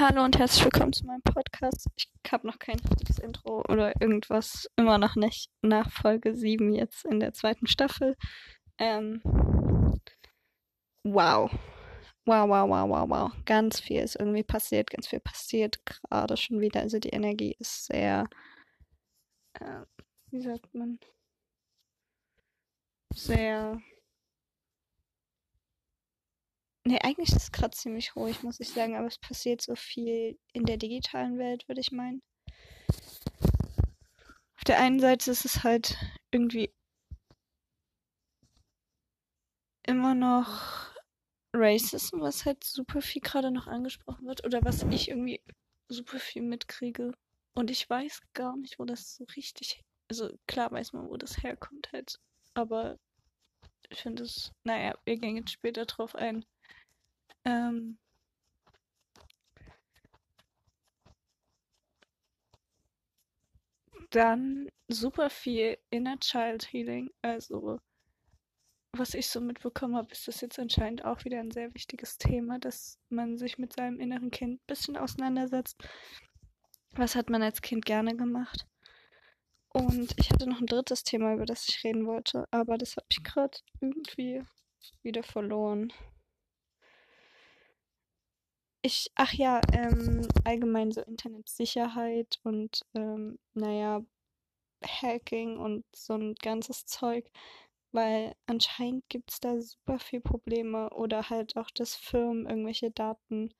Hallo und herzlich willkommen zu meinem Podcast. Ich habe noch kein richtiges Intro oder irgendwas, immer noch nicht nach Folge 7 jetzt in der zweiten Staffel. Ähm, wow. Wow, wow, wow, wow, wow. Ganz viel ist irgendwie passiert, ganz viel passiert gerade schon wieder. Also die Energie ist sehr, äh, wie sagt man, sehr Ne, eigentlich ist es gerade ziemlich ruhig, muss ich sagen, aber es passiert so viel in der digitalen Welt, würde ich meinen. Auf der einen Seite ist es halt irgendwie immer noch Racism, was halt super viel gerade noch angesprochen wird oder was ich irgendwie super viel mitkriege. Und ich weiß gar nicht, wo das so richtig, also klar weiß man, wo das herkommt halt, aber ich finde es, naja, wir gehen jetzt später drauf ein. Ähm, dann super viel Inner Child Healing. Also, was ich so mitbekommen habe, ist das jetzt anscheinend auch wieder ein sehr wichtiges Thema, dass man sich mit seinem inneren Kind ein bisschen auseinandersetzt. Was hat man als Kind gerne gemacht? Und ich hatte noch ein drittes Thema, über das ich reden wollte, aber das habe ich gerade irgendwie wieder verloren ich, ach ja, ähm, allgemein so Internetsicherheit und, ähm, naja, Hacking und so ein ganzes Zeug, weil anscheinend gibt es da super viel Probleme oder halt auch, dass Firmen irgendwelche Daten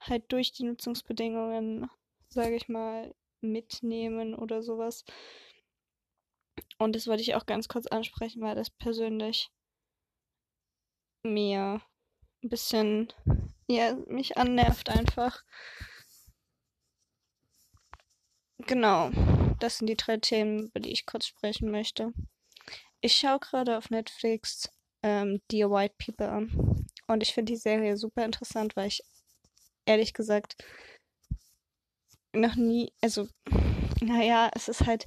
halt durch die Nutzungsbedingungen, sage ich mal, mitnehmen oder sowas. Und das wollte ich auch ganz kurz ansprechen, weil das persönlich mir ein bisschen ja, mich annervt einfach. Genau, das sind die drei Themen, über die ich kurz sprechen möchte. Ich schaue gerade auf Netflix ähm, Dear White People an. Und ich finde die Serie super interessant, weil ich ehrlich gesagt noch nie, also, naja, es ist halt.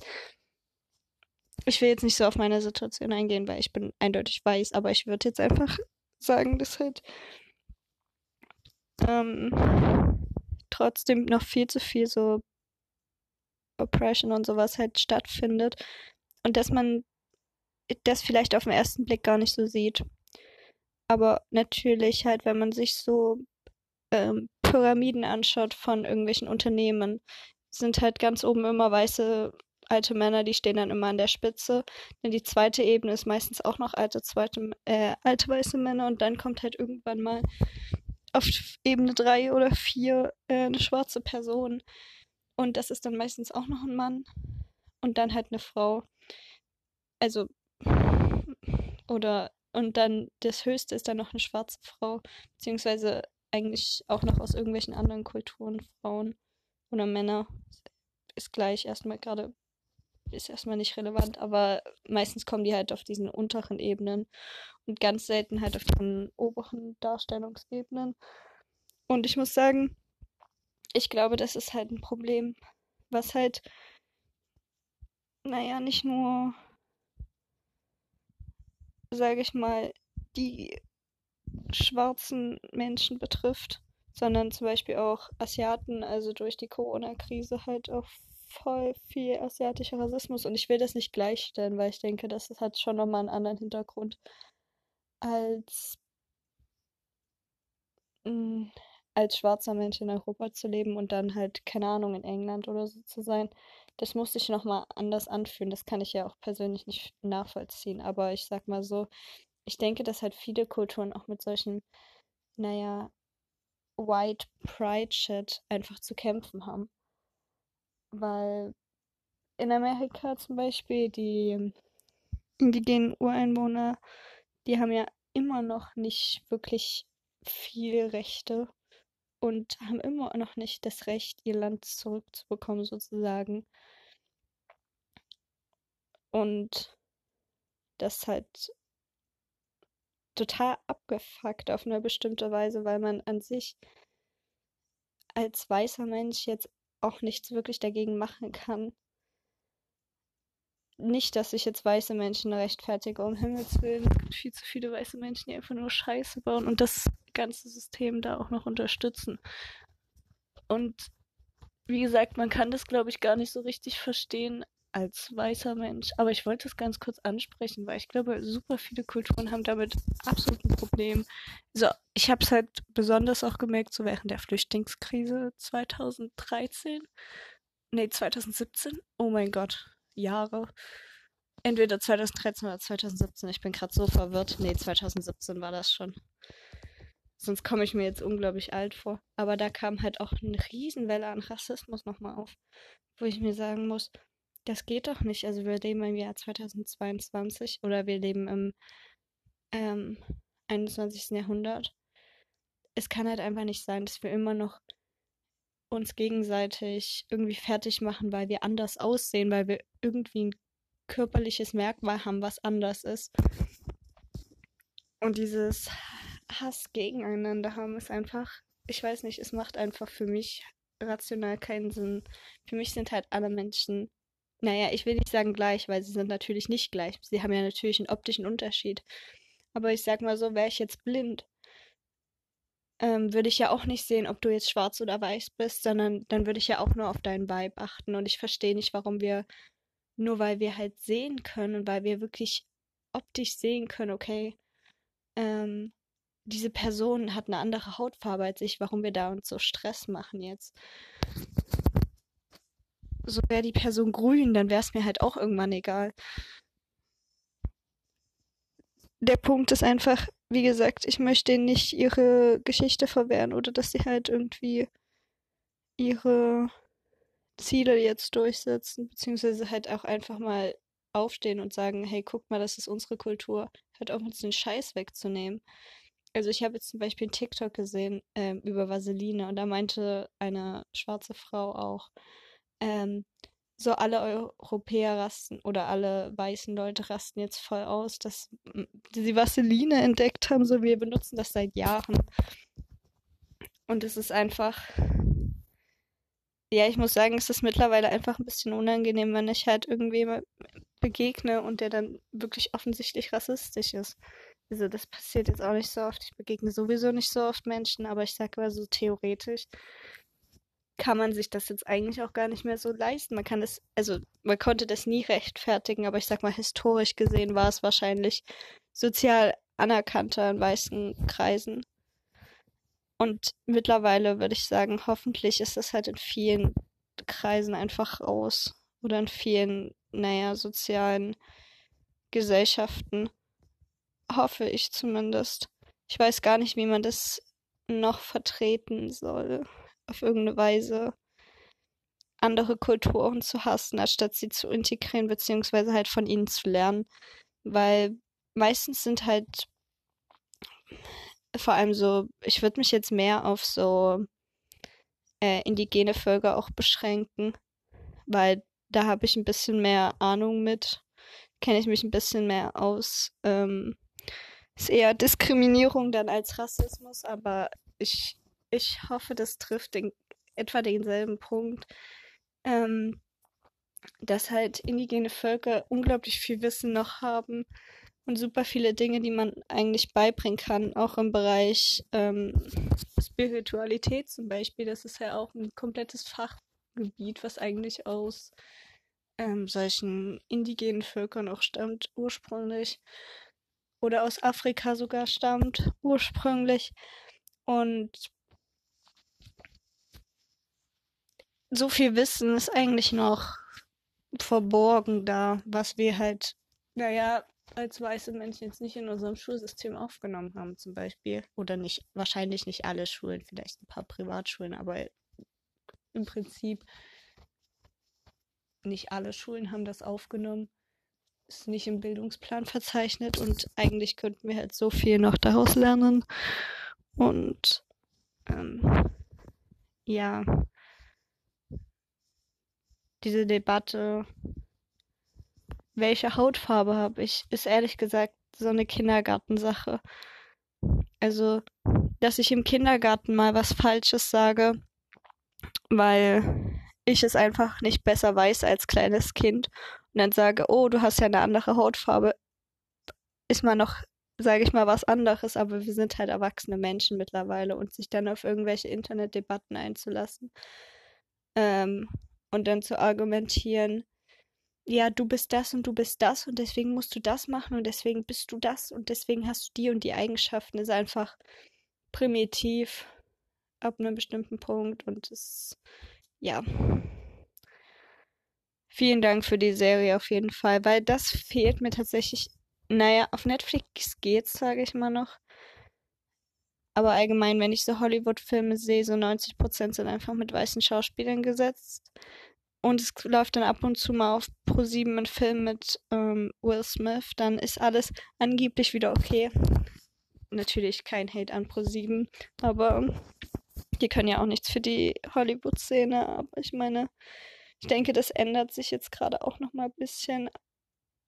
Ich will jetzt nicht so auf meine Situation eingehen, weil ich bin eindeutig weiß, aber ich würde jetzt einfach sagen, dass halt ähm, trotzdem noch viel zu viel so Oppression und sowas halt stattfindet und dass man das vielleicht auf den ersten Blick gar nicht so sieht. Aber natürlich halt, wenn man sich so ähm, Pyramiden anschaut von irgendwelchen Unternehmen, sind halt ganz oben immer weiße alte Männer, die stehen dann immer an der Spitze. Denn die zweite Ebene ist meistens auch noch alte, zweite, äh, alte weiße Männer und dann kommt halt irgendwann mal auf Ebene 3 oder 4 äh, eine schwarze Person. Und das ist dann meistens auch noch ein Mann. Und dann halt eine Frau. Also, oder, und dann das höchste ist dann noch eine schwarze Frau. Beziehungsweise eigentlich auch noch aus irgendwelchen anderen Kulturen Frauen oder Männer. Ist gleich erstmal gerade ist erstmal nicht relevant, aber meistens kommen die halt auf diesen unteren Ebenen und ganz selten halt auf den oberen Darstellungsebenen. Und ich muss sagen, ich glaube, das ist halt ein Problem, was halt, naja, nicht nur, sage ich mal, die schwarzen Menschen betrifft, sondern zum Beispiel auch Asiaten, also durch die Corona-Krise halt auch voll viel asiatischer Rassismus und ich will das nicht gleichstellen, weil ich denke, das hat schon nochmal einen anderen Hintergrund als mh, mm, als schwarzer Mensch in Europa zu leben und dann halt, keine Ahnung, in England oder so zu sein. Das muss sich nochmal anders anfühlen. Das kann ich ja auch persönlich nicht nachvollziehen. Aber ich sag mal so, ich denke, dass halt viele Kulturen auch mit solchen, naja, White Pride Shit einfach zu kämpfen haben weil in Amerika zum Beispiel die indigenen Ureinwohner, die haben ja immer noch nicht wirklich viel Rechte und haben immer noch nicht das Recht, ihr Land zurückzubekommen, sozusagen. Und das halt total abgefuckt auf eine bestimmte Weise, weil man an sich als weißer Mensch jetzt auch nichts wirklich dagegen machen kann. Nicht, dass ich jetzt weiße Menschen rechtfertige, um Himmels Willen. Es gibt viel zu viele weiße Menschen, die einfach nur Scheiße bauen und das ganze System da auch noch unterstützen. Und wie gesagt, man kann das, glaube ich, gar nicht so richtig verstehen als weißer Mensch. Aber ich wollte es ganz kurz ansprechen, weil ich glaube, super viele Kulturen haben damit absolut ein Problem. So, ich habe es halt besonders auch gemerkt, so während der Flüchtlingskrise 2013. Nee, 2017. Oh mein Gott, Jahre. Entweder 2013 oder 2017. Ich bin gerade so verwirrt. Nee, 2017 war das schon. Sonst komme ich mir jetzt unglaublich alt vor. Aber da kam halt auch eine Riesenwelle an Rassismus nochmal auf, wo ich mir sagen muss, das geht doch nicht. Also wir leben im Jahr 2022 oder wir leben im ähm, 21. Jahrhundert. Es kann halt einfach nicht sein, dass wir immer noch uns gegenseitig irgendwie fertig machen, weil wir anders aussehen, weil wir irgendwie ein körperliches Merkmal haben, was anders ist. Und dieses Hass gegeneinander haben ist einfach, ich weiß nicht, es macht einfach für mich rational keinen Sinn. Für mich sind halt alle Menschen, naja, ich will nicht sagen gleich, weil sie sind natürlich nicht gleich. Sie haben ja natürlich einen optischen Unterschied. Aber ich sag mal so, wäre ich jetzt blind, ähm, würde ich ja auch nicht sehen, ob du jetzt schwarz oder weiß bist, sondern dann würde ich ja auch nur auf deinen Vibe achten. Und ich verstehe nicht, warum wir, nur weil wir halt sehen können, weil wir wirklich optisch sehen können, okay, ähm, diese Person hat eine andere Hautfarbe als ich, warum wir da uns so Stress machen jetzt. So wäre die Person grün, dann wäre es mir halt auch irgendwann egal. Der Punkt ist einfach, wie gesagt, ich möchte nicht ihre Geschichte verwehren oder dass sie halt irgendwie ihre Ziele jetzt durchsetzen, beziehungsweise halt auch einfach mal aufstehen und sagen, hey, guck mal, das ist unsere Kultur. Halt auch uns den Scheiß wegzunehmen. Also ich habe jetzt zum Beispiel einen TikTok gesehen ähm, über Vaseline und da meinte eine schwarze Frau auch, ähm, so alle Europäer rasten oder alle weißen Leute rasten jetzt voll aus, dass sie Vaseline entdeckt haben, so wir benutzen das seit Jahren. Und es ist einfach, ja, ich muss sagen, es ist mittlerweile einfach ein bisschen unangenehm, wenn ich halt irgendwem begegne und der dann wirklich offensichtlich rassistisch ist. Also das passiert jetzt auch nicht so oft. Ich begegne sowieso nicht so oft Menschen, aber ich sage mal so theoretisch kann man sich das jetzt eigentlich auch gar nicht mehr so leisten. Man kann es, also man konnte das nie rechtfertigen, aber ich sag mal, historisch gesehen war es wahrscheinlich sozial anerkannter in weißen Kreisen. Und mittlerweile würde ich sagen, hoffentlich ist das halt in vielen Kreisen einfach raus. Oder in vielen, naja, sozialen Gesellschaften hoffe ich zumindest. Ich weiß gar nicht, wie man das noch vertreten soll, auf irgendeine Weise andere Kulturen zu hassen, anstatt sie zu integrieren, beziehungsweise halt von ihnen zu lernen. Weil meistens sind halt vor allem so, ich würde mich jetzt mehr auf so äh, indigene Völker auch beschränken, weil da habe ich ein bisschen mehr Ahnung mit, kenne ich mich ein bisschen mehr aus. Ähm, ist eher Diskriminierung dann als Rassismus, aber ich, ich hoffe, das trifft den, etwa denselben Punkt, ähm, dass halt indigene Völker unglaublich viel Wissen noch haben und super viele Dinge, die man eigentlich beibringen kann, auch im Bereich ähm, Spiritualität zum Beispiel. Das ist ja auch ein komplettes Fachgebiet, was eigentlich aus ähm, solchen indigenen Völkern auch stammt ursprünglich oder aus Afrika sogar stammt, ursprünglich. Und so viel Wissen ist eigentlich noch verborgen da, was wir halt, naja, als weiße Menschen jetzt nicht in unserem Schulsystem aufgenommen haben, zum Beispiel. Oder nicht, wahrscheinlich nicht alle Schulen, vielleicht ein paar Privatschulen, aber im Prinzip nicht alle Schulen haben das aufgenommen ist nicht im Bildungsplan verzeichnet und eigentlich könnten wir halt so viel noch daraus lernen. Und ähm, ja, diese Debatte, welche Hautfarbe habe ich, ist ehrlich gesagt so eine Kindergartensache. Also, dass ich im Kindergarten mal was Falsches sage, weil ich es einfach nicht besser weiß als kleines Kind und dann sage, oh, du hast ja eine andere Hautfarbe, ist man noch sage ich mal, was anderes, aber wir sind halt erwachsene Menschen mittlerweile und sich dann auf irgendwelche Internetdebatten einzulassen ähm, und dann zu argumentieren, ja, du bist das und du bist das und deswegen musst du das machen und deswegen bist du das und deswegen hast du die und die Eigenschaften, ist einfach primitiv ab einem bestimmten Punkt und es, ja. Vielen Dank für die Serie auf jeden Fall, weil das fehlt mir tatsächlich. Naja, auf Netflix geht's, sage ich mal noch. Aber allgemein, wenn ich so Hollywood-Filme sehe, so 90% sind einfach mit weißen Schauspielern gesetzt. Und es läuft dann ab und zu mal auf Pro7 ein Film mit ähm, Will Smith, dann ist alles angeblich wieder okay. Natürlich kein Hate an Pro7, aber die können ja auch nichts für die Hollywood-Szene. Aber ich meine, ich denke, das ändert sich jetzt gerade auch noch mal ein bisschen.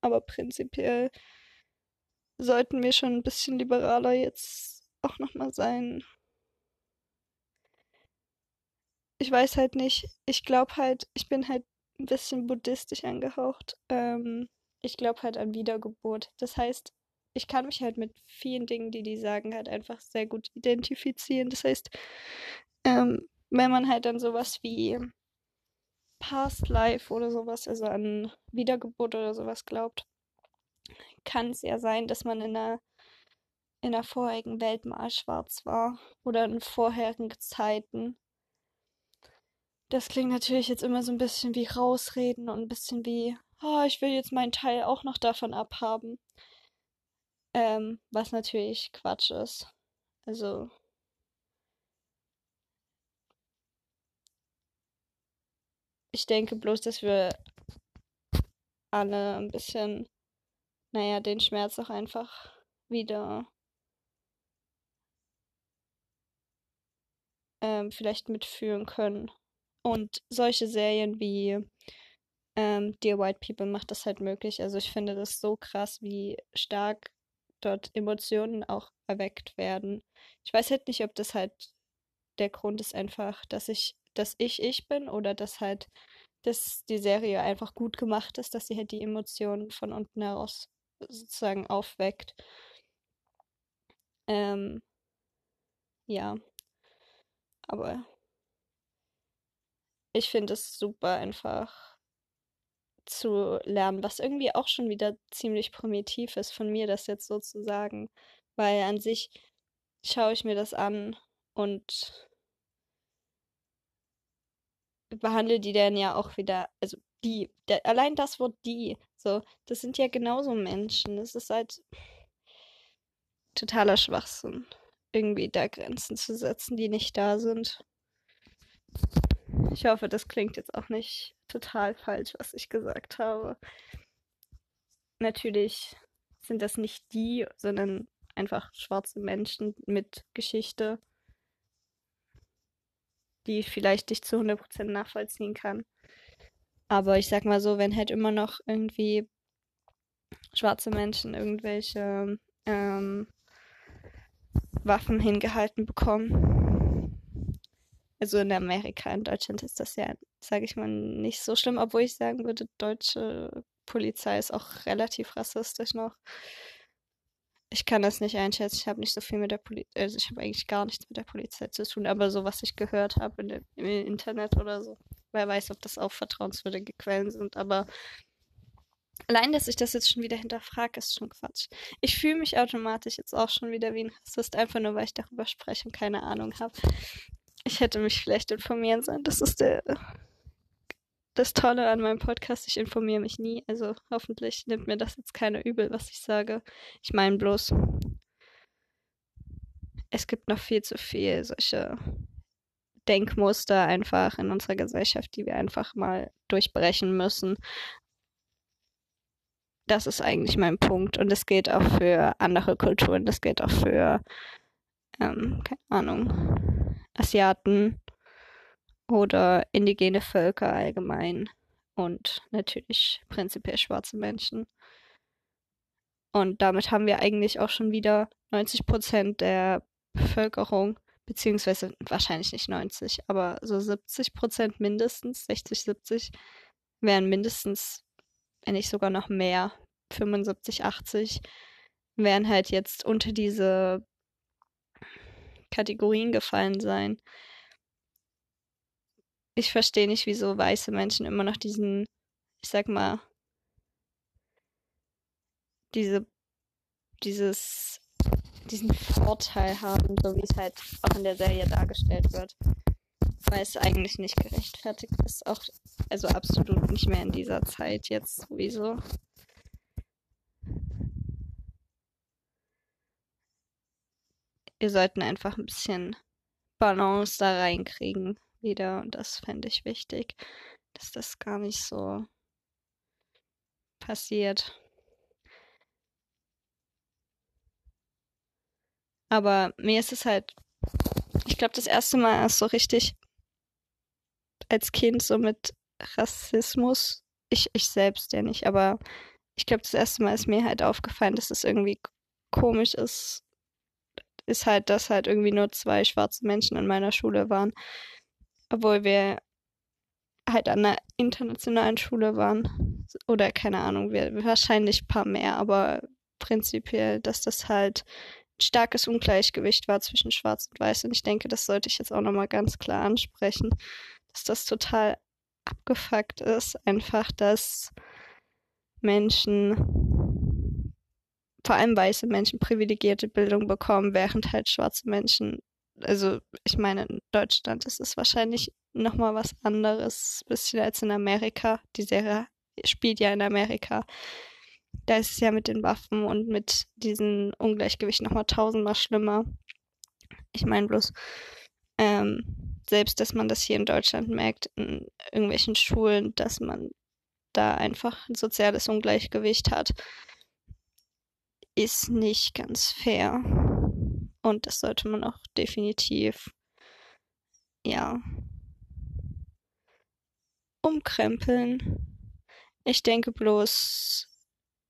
Aber prinzipiell sollten wir schon ein bisschen liberaler jetzt auch noch mal sein. Ich weiß halt nicht. Ich glaube halt, ich bin halt ein bisschen buddhistisch angehaucht. Ähm, ich glaube halt an Wiedergeburt. Das heißt, ich kann mich halt mit vielen Dingen, die die sagen, halt einfach sehr gut identifizieren. Das heißt, ähm, wenn man halt an sowas wie Past Life oder sowas, also an Wiedergeburt oder sowas glaubt, kann es ja sein, dass man in einer in der vorherigen Welt mal schwarz war oder in vorherigen Zeiten. Das klingt natürlich jetzt immer so ein bisschen wie rausreden und ein bisschen wie, oh, ich will jetzt meinen Teil auch noch davon abhaben. Ähm, was natürlich Quatsch ist. Also ich denke bloß, dass wir alle ein bisschen, naja, den Schmerz auch einfach wieder ähm, vielleicht mitfühlen können. Und solche Serien wie ähm, Dear White People macht das halt möglich. Also ich finde das so krass, wie stark dort Emotionen auch erweckt werden. Ich weiß halt nicht, ob das halt der Grund ist einfach, dass ich dass ich ich bin oder dass halt dass die Serie einfach gut gemacht ist, dass sie halt die Emotionen von unten heraus sozusagen aufweckt. Ähm, ja. Aber ich finde es super einfach zu lernen, was irgendwie auch schon wieder ziemlich primitiv ist von mir, das jetzt so zu sagen. Weil an sich schaue ich mir das an und behandle die dann ja auch wieder, also die, der, allein das Wort die, so, das sind ja genauso Menschen. Das ist halt totaler Schwachsinn, irgendwie da Grenzen zu setzen, die nicht da sind. Ich hoffe, das klingt jetzt auch nicht total falsch, was ich gesagt habe. Natürlich sind das nicht die, sondern einfach schwarze Menschen mit Geschichte die ich vielleicht nicht zu 100% nachvollziehen kann. Aber ich sag mal so, wenn halt immer noch irgendwie schwarze Menschen irgendwelche ähm, Waffen hingehalten bekommen. Also in Amerika, in Deutschland ist das ja, sage ich mal, nicht so schlimm, obwohl ich sagen würde, deutsche Polizei ist auch relativ rassistisch noch. Ich kann das nicht einschätzen. Ich habe nicht so viel mit der Polizei, also ich habe eigentlich gar nichts mit der Polizei zu tun, aber so, was ich gehört habe im Internet oder so. Wer weiß, ob das auch vertrauenswürdige Quellen sind, aber allein, dass ich das jetzt schon wieder hinterfrage, ist schon Quatsch. Ich fühle mich automatisch jetzt auch schon wieder wie ein Rassist, einfach nur, weil ich darüber spreche und keine Ahnung habe. Ich hätte mich vielleicht informieren sollen. Das ist der das Tolle an meinem Podcast, ich informiere mich nie. Also hoffentlich nimmt mir das jetzt keiner übel, was ich sage. Ich meine bloß, es gibt noch viel zu viel solche Denkmuster einfach in unserer Gesellschaft, die wir einfach mal durchbrechen müssen. Das ist eigentlich mein Punkt. Und das gilt auch für andere Kulturen. Das gilt auch für, ähm, keine Ahnung, Asiaten oder indigene Völker allgemein und natürlich prinzipiell schwarze Menschen. Und damit haben wir eigentlich auch schon wieder 90 Prozent der Bevölkerung, beziehungsweise wahrscheinlich nicht 90, aber so 70 Prozent mindestens, 60, 70 wären mindestens, wenn nicht sogar noch mehr, 75, 80 werden halt jetzt unter diese Kategorien gefallen sein. Ich verstehe nicht, wieso weiße Menschen immer noch diesen, ich sag mal, diese, dieses, diesen Vorteil haben, so wie es halt auch in der Serie dargestellt wird. Weil es eigentlich nicht gerechtfertigt ist, auch, also absolut nicht mehr in dieser Zeit jetzt sowieso. Wir sollten einfach ein bisschen Balance da reinkriegen wieder und das fände ich wichtig, dass das gar nicht so passiert. Aber mir ist es halt, ich glaube, das erste Mal ist so richtig als Kind so mit Rassismus, ich, ich selbst ja nicht, aber ich glaube, das erste Mal ist mir halt aufgefallen, dass es irgendwie komisch ist, ist halt, dass halt irgendwie nur zwei schwarze Menschen in meiner Schule waren, obwohl wir halt an einer internationalen Schule waren. Oder keine Ahnung, wir, wahrscheinlich ein paar mehr, aber prinzipiell, dass das halt ein starkes Ungleichgewicht war zwischen Schwarz und Weiß. Und ich denke, das sollte ich jetzt auch nochmal ganz klar ansprechen, dass das total abgefuckt ist, einfach, dass Menschen, vor allem weiße Menschen, privilegierte Bildung bekommen, während halt schwarze Menschen also ich meine, in Deutschland ist es wahrscheinlich nochmal was anderes, bisschen als in Amerika. Die Serie spielt ja in Amerika. Da ist es ja mit den Waffen und mit diesem Ungleichgewicht nochmal tausendmal schlimmer. Ich meine bloß, ähm, selbst, dass man das hier in Deutschland merkt, in irgendwelchen Schulen, dass man da einfach ein soziales Ungleichgewicht hat, ist nicht ganz fair. Und das sollte man auch definitiv, ja, umkrempeln. Ich denke bloß,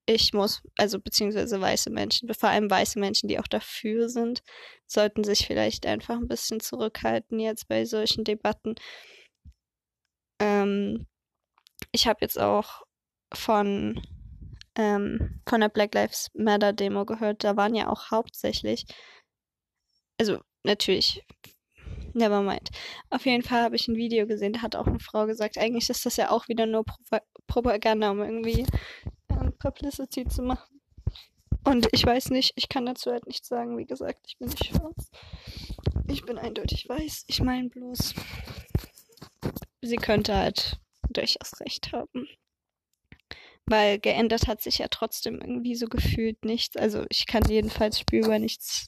ich muss, also beziehungsweise weiße Menschen, vor allem weiße Menschen, die auch dafür sind, sollten sich vielleicht einfach ein bisschen zurückhalten jetzt bei solchen Debatten. Ähm, ich habe jetzt auch von ähm, von der Black Lives Matter Demo gehört. Da waren ja auch hauptsächlich also natürlich, never mind. Auf jeden Fall habe ich ein Video gesehen, da hat auch eine Frau gesagt, eigentlich ist das ja auch wieder nur Pro Propaganda, um irgendwie Publicity zu machen. Und ich weiß nicht, ich kann dazu halt nichts sagen. Wie gesagt, ich bin nicht schwarz. Ich bin eindeutig weiß. Ich meine bloß, sie könnte halt durchaus recht haben. Weil geändert hat sich ja trotzdem irgendwie so gefühlt nichts. Also ich kann jedenfalls spürbar nichts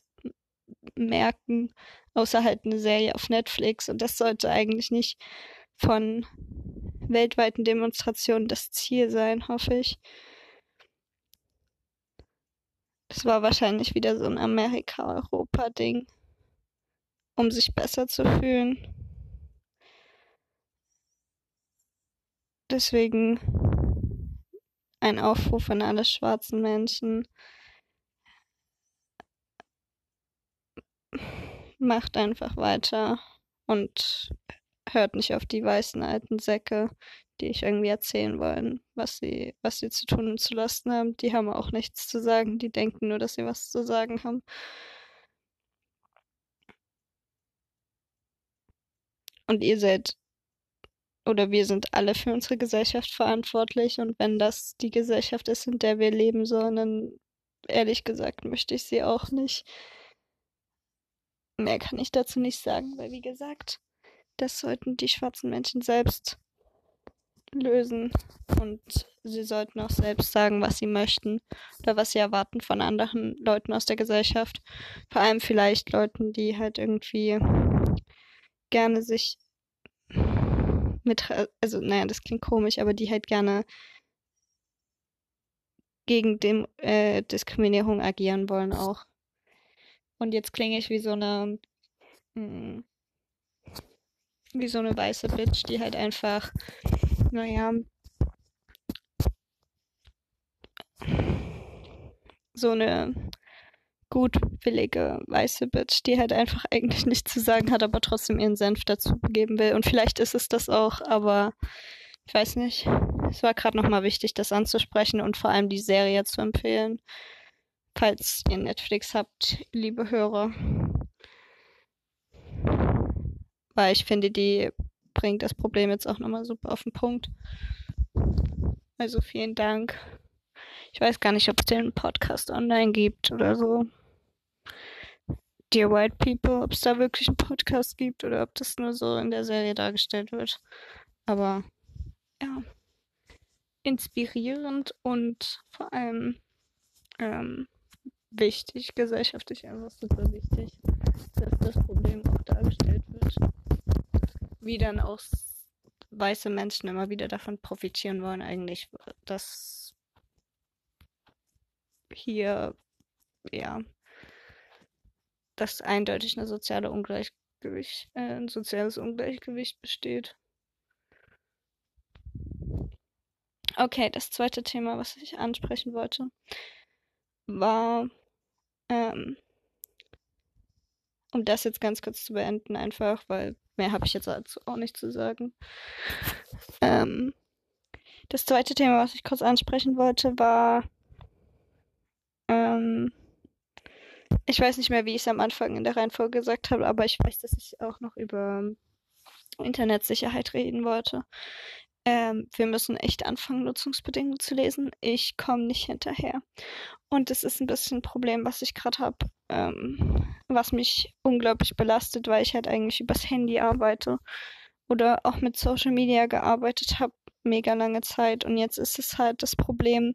merken, außer halt eine Serie auf Netflix. Und das sollte eigentlich nicht von weltweiten Demonstrationen das Ziel sein, hoffe ich. Das war wahrscheinlich wieder so ein Amerika-Europa-Ding, um sich besser zu fühlen. Deswegen ein Aufruf an alle schwarzen Menschen, macht einfach weiter und hört nicht auf die weißen alten Säcke, die ich irgendwie erzählen wollen, was sie, was sie zu tun und zu lassen haben. Die haben auch nichts zu sagen, die denken nur, dass sie was zu sagen haben. Und ihr seid oder wir sind alle für unsere Gesellschaft verantwortlich und wenn das die Gesellschaft ist, in der wir leben sollen, dann ehrlich gesagt möchte ich sie auch nicht. Mehr kann ich dazu nicht sagen, weil wie gesagt, das sollten die schwarzen Menschen selbst lösen und sie sollten auch selbst sagen, was sie möchten oder was sie erwarten von anderen Leuten aus der Gesellschaft. Vor allem vielleicht Leuten, die halt irgendwie gerne sich mit, also naja, das klingt komisch, aber die halt gerne gegen dem, äh, Diskriminierung agieren wollen auch. Und jetzt klinge ich wie so eine, mh, hm, wie so eine weiße Bitch, die halt einfach, naja, so eine gutwillige weiße Bitch, die halt einfach eigentlich nichts zu sagen hat, aber trotzdem ihren Senf dazu geben will. Und vielleicht ist es das auch, aber ich weiß nicht. Es war gerade nochmal wichtig, das anzusprechen und vor allem die Serie zu empfehlen falls ihr Netflix habt, liebe Hörer. Weil ich finde, die bringt das Problem jetzt auch nochmal super auf den Punkt. Also vielen Dank. Ich weiß gar nicht, ob es den Podcast online gibt oder so. Dear White People, ob es da wirklich einen Podcast gibt oder ob das nur so in der Serie dargestellt wird. Aber ja, inspirierend und vor allem ähm, wichtig, gesellschaftlich einfach super wichtig, dass das Problem auch dargestellt wird. Wie dann auch weiße Menschen immer wieder davon profitieren wollen, eigentlich, dass hier, ja, dass eindeutig eine soziale Ungleichgewicht, äh, ein soziales Ungleichgewicht besteht. Okay, das zweite Thema, was ich ansprechen wollte, war, ähm, um das jetzt ganz kurz zu beenden, einfach, weil mehr habe ich jetzt dazu auch nicht zu sagen. Ähm, das zweite Thema, was ich kurz ansprechen wollte, war, ähm, ich weiß nicht mehr, wie ich es am Anfang in der Reihenfolge gesagt habe, aber ich weiß, dass ich auch noch über Internetsicherheit reden wollte. Ähm, wir müssen echt anfangen, Nutzungsbedingungen zu lesen. Ich komme nicht hinterher. Und das ist ein bisschen ein Problem, was ich gerade habe, ähm, was mich unglaublich belastet, weil ich halt eigentlich übers Handy arbeite oder auch mit Social Media gearbeitet habe, mega lange Zeit. Und jetzt ist es halt das Problem,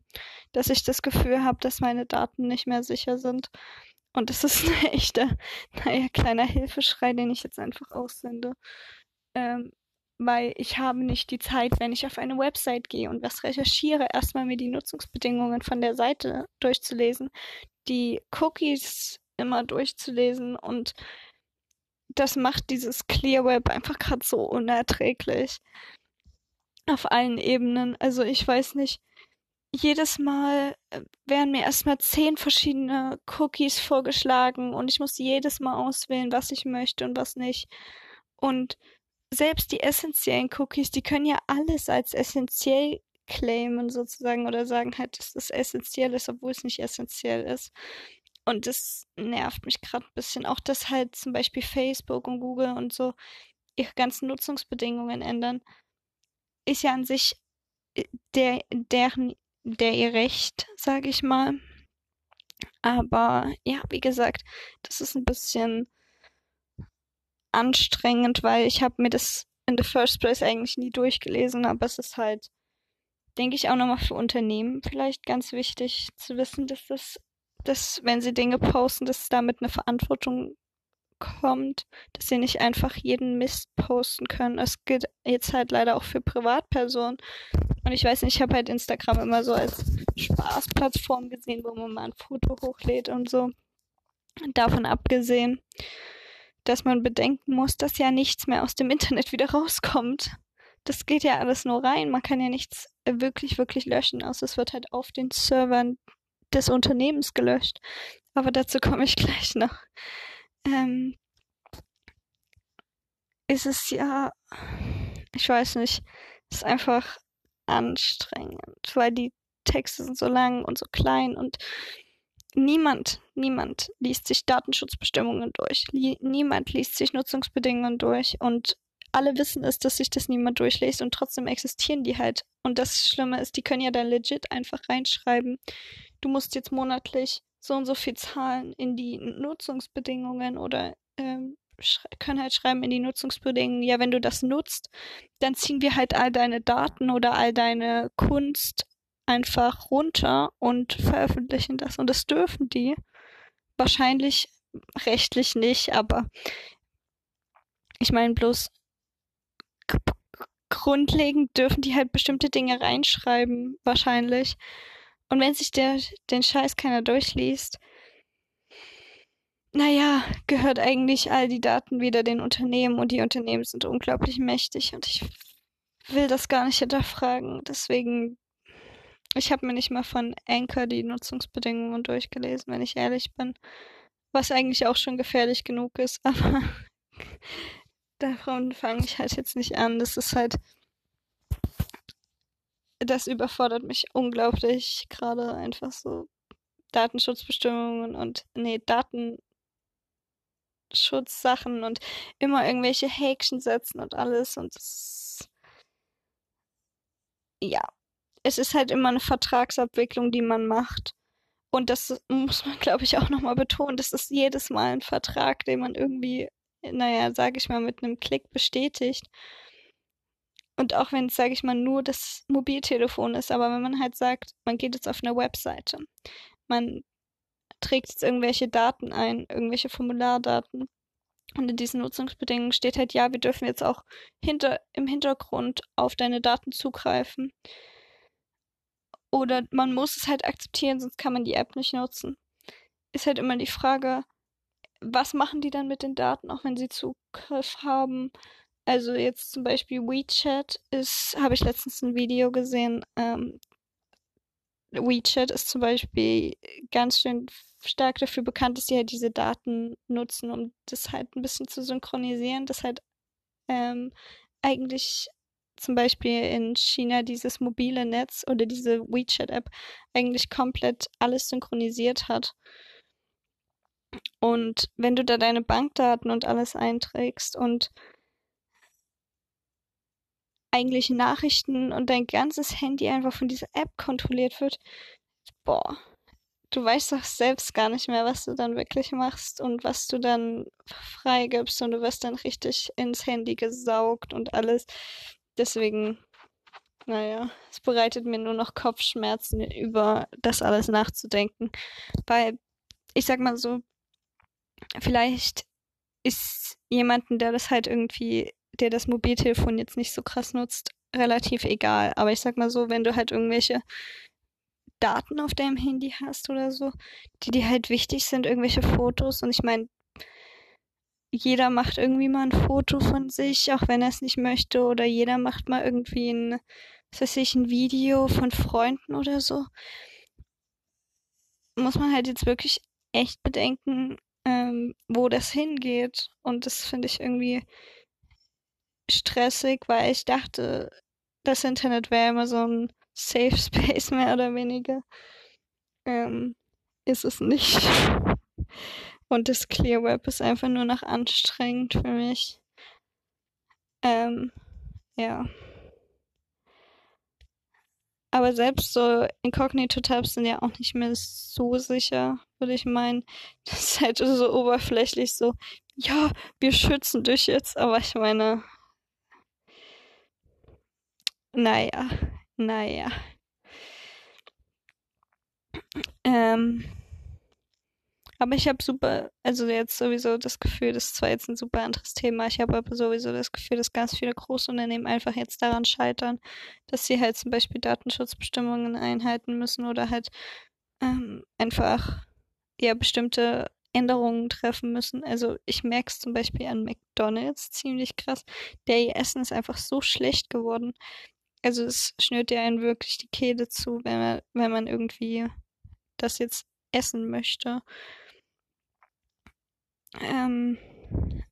dass ich das Gefühl habe, dass meine Daten nicht mehr sicher sind. Und das ist ein echter, naja, kleiner Hilfeschrei, den ich jetzt einfach aussende. Ähm, weil ich habe nicht die Zeit, wenn ich auf eine Website gehe und was recherchiere, erstmal mir die Nutzungsbedingungen von der Seite durchzulesen, die Cookies immer durchzulesen und das macht dieses Clear Web einfach gerade so unerträglich. Auf allen Ebenen. Also ich weiß nicht, jedes Mal äh, werden mir erstmal zehn verschiedene Cookies vorgeschlagen und ich muss jedes Mal auswählen, was ich möchte und was nicht. Und selbst die essentiellen Cookies, die können ja alles als essentiell claimen sozusagen oder sagen halt, dass das essentiell ist, obwohl es nicht essentiell ist. Und das nervt mich gerade ein bisschen. Auch, dass halt zum Beispiel Facebook und Google und so ihre ganzen Nutzungsbedingungen ändern, ist ja an sich äh, der, deren, der ihr Recht, sage ich mal. Aber ja, wie gesagt, das ist ein bisschen anstrengend, weil ich habe mir das in the first place eigentlich nie durchgelesen, aber es ist halt, denke ich, auch nochmal für Unternehmen vielleicht ganz wichtig zu wissen, dass das, dass wenn sie Dinge posten, dass damit eine Verantwortung kommt, dass sie nicht einfach jeden Mist posten können. Es gilt jetzt halt leider auch für Privatpersonen. Und ich weiß nicht, ich habe halt Instagram immer so als Spaßplattform gesehen, wo man mal ein Foto hochlädt und so. Davon abgesehen dass man bedenken muss, dass ja nichts mehr aus dem Internet wieder rauskommt. Das geht ja alles nur rein. Man kann ja nichts wirklich, wirklich löschen, außer es wird halt auf den Servern des Unternehmens gelöscht. Aber dazu komme ich gleich noch. Ähm, ist es ja, ich weiß nicht, ist einfach anstrengend, weil die Texte sind so lang und so klein und niemand, niemand liest sich Datenschutzbestimmungen durch. niemand liest sich Nutzungsbedingungen durch und alle wissen es, dass sich das niemand durchliest und trotzdem existieren die halt. Und das Schlimme ist, die können ja da legit einfach reinschreiben. Du musst jetzt monatlich so und so viel zahlen in die Nutzungsbedingungen oder ähm, können halt schreiben in die Nutzungsbedingungen, ja, wenn du das nutzt, dann ziehen wir halt all deine Daten oder all deine Kunst einfach runter und veröffentlichen das. Und das dürfen die. Wahrscheinlich rechtlich nicht, aber ich meine bloß grundlegend dürfen die halt bestimmte Dinge reinschreiben, wahrscheinlich. Und wenn sich der, den Scheiß keiner durchliest, naja, gehört eigentlich all die Daten wieder den Unternehmen und die Unternehmen sind unglaublich mächtig und ich will das gar nicht hinterfragen. Deswegen ich habe mir nicht mal von Anchor die Nutzungsbedingungen durchgelesen, wenn ich ehrlich bin. Was eigentlich auch schon gefährlich genug ist, aber davon fange ich halt jetzt nicht an. Das ist halt. Das überfordert mich unglaublich, gerade einfach so Datenschutzbestimmungen und nee, Datenschutzsachen und immer irgendwelche Häkchen setzen und alles und das, ja, es ist halt immer eine Vertragsabwicklung, die man macht. Und das muss man, glaube ich, auch nochmal betonen. Das ist jedes Mal ein Vertrag, den man irgendwie, naja, sage ich mal, mit einem Klick bestätigt. Und auch wenn es, sage ich mal, nur das Mobiltelefon ist, aber wenn man halt sagt, man geht jetzt auf eine Webseite, man trägt jetzt irgendwelche Daten ein, irgendwelche Formulardaten. Und in diesen Nutzungsbedingungen steht halt, ja, wir dürfen jetzt auch hinter, im Hintergrund auf deine Daten zugreifen. Oder man muss es halt akzeptieren, sonst kann man die App nicht nutzen. Ist halt immer die Frage, was machen die dann mit den Daten, auch wenn sie Zugriff haben? Also jetzt zum Beispiel WeChat ist, habe ich letztens ein Video gesehen. Ähm, WeChat ist zum Beispiel ganz schön stark dafür bekannt, dass sie halt diese Daten nutzen, um das halt ein bisschen zu synchronisieren, dass halt ähm, eigentlich zum Beispiel in China dieses mobile Netz oder diese WeChat-App eigentlich komplett alles synchronisiert hat. Und wenn du da deine Bankdaten und alles einträgst und eigentlich Nachrichten und dein ganzes Handy einfach von dieser App kontrolliert wird, boah, du weißt doch selbst gar nicht mehr, was du dann wirklich machst und was du dann freigibst und du wirst dann richtig ins Handy gesaugt und alles. Deswegen, naja, es bereitet mir nur noch Kopfschmerzen, über das alles nachzudenken. Weil, ich sag mal so, vielleicht ist jemanden, der das halt irgendwie, der das Mobiltelefon jetzt nicht so krass nutzt, relativ egal. Aber ich sag mal so, wenn du halt irgendwelche Daten auf deinem Handy hast oder so, die dir halt wichtig sind, irgendwelche Fotos. Und ich meine, jeder macht irgendwie mal ein Foto von sich, auch wenn er es nicht möchte, oder jeder macht mal irgendwie ein, was weiß ich, ein Video von Freunden oder so. Muss man halt jetzt wirklich echt bedenken, ähm, wo das hingeht. Und das finde ich irgendwie stressig, weil ich dachte, das Internet wäre immer so ein Safe Space mehr oder weniger. Ähm, ist es nicht. Und das Clear Web ist einfach nur noch anstrengend für mich. Ähm, ja. Aber selbst so Incognito-Tabs sind ja auch nicht mehr so sicher, würde ich meinen. Das ist halt so oberflächlich so, ja, wir schützen dich jetzt, aber ich meine, naja, naja. Ähm, aber ich habe super, also jetzt sowieso das Gefühl, das ist zwar jetzt ein super anderes Thema, ich habe aber sowieso das Gefühl, dass ganz viele Großunternehmen einfach jetzt daran scheitern, dass sie halt zum Beispiel Datenschutzbestimmungen einhalten müssen oder halt ähm, einfach ja bestimmte Änderungen treffen müssen. Also ich merke es zum Beispiel an McDonalds ziemlich krass. Der Essen ist einfach so schlecht geworden. Also es schnürt ja einen wirklich die Kehle zu, wenn man, wenn man irgendwie das jetzt essen möchte. Ähm,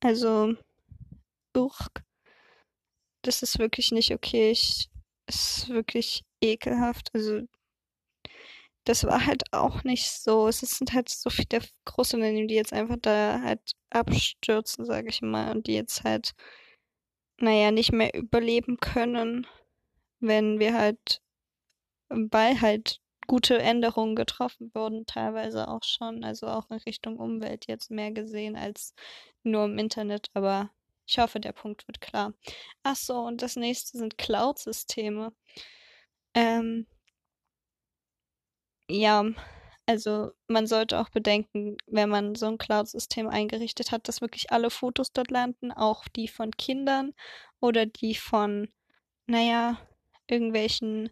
also, uch, das ist wirklich nicht okay. Es ist wirklich ekelhaft. Also, das war halt auch nicht so. Es sind halt so viele Großunternehmen, die jetzt einfach da halt abstürzen, sage ich mal, und die jetzt halt, naja, nicht mehr überleben können, wenn wir halt, weil halt gute Änderungen getroffen wurden, teilweise auch schon, also auch in Richtung Umwelt jetzt mehr gesehen als nur im Internet, aber ich hoffe, der Punkt wird klar. Ach so, und das nächste sind Cloud-Systeme. Ähm, ja, also man sollte auch bedenken, wenn man so ein Cloud-System eingerichtet hat, dass wirklich alle Fotos dort landen, auch die von Kindern oder die von, naja, irgendwelchen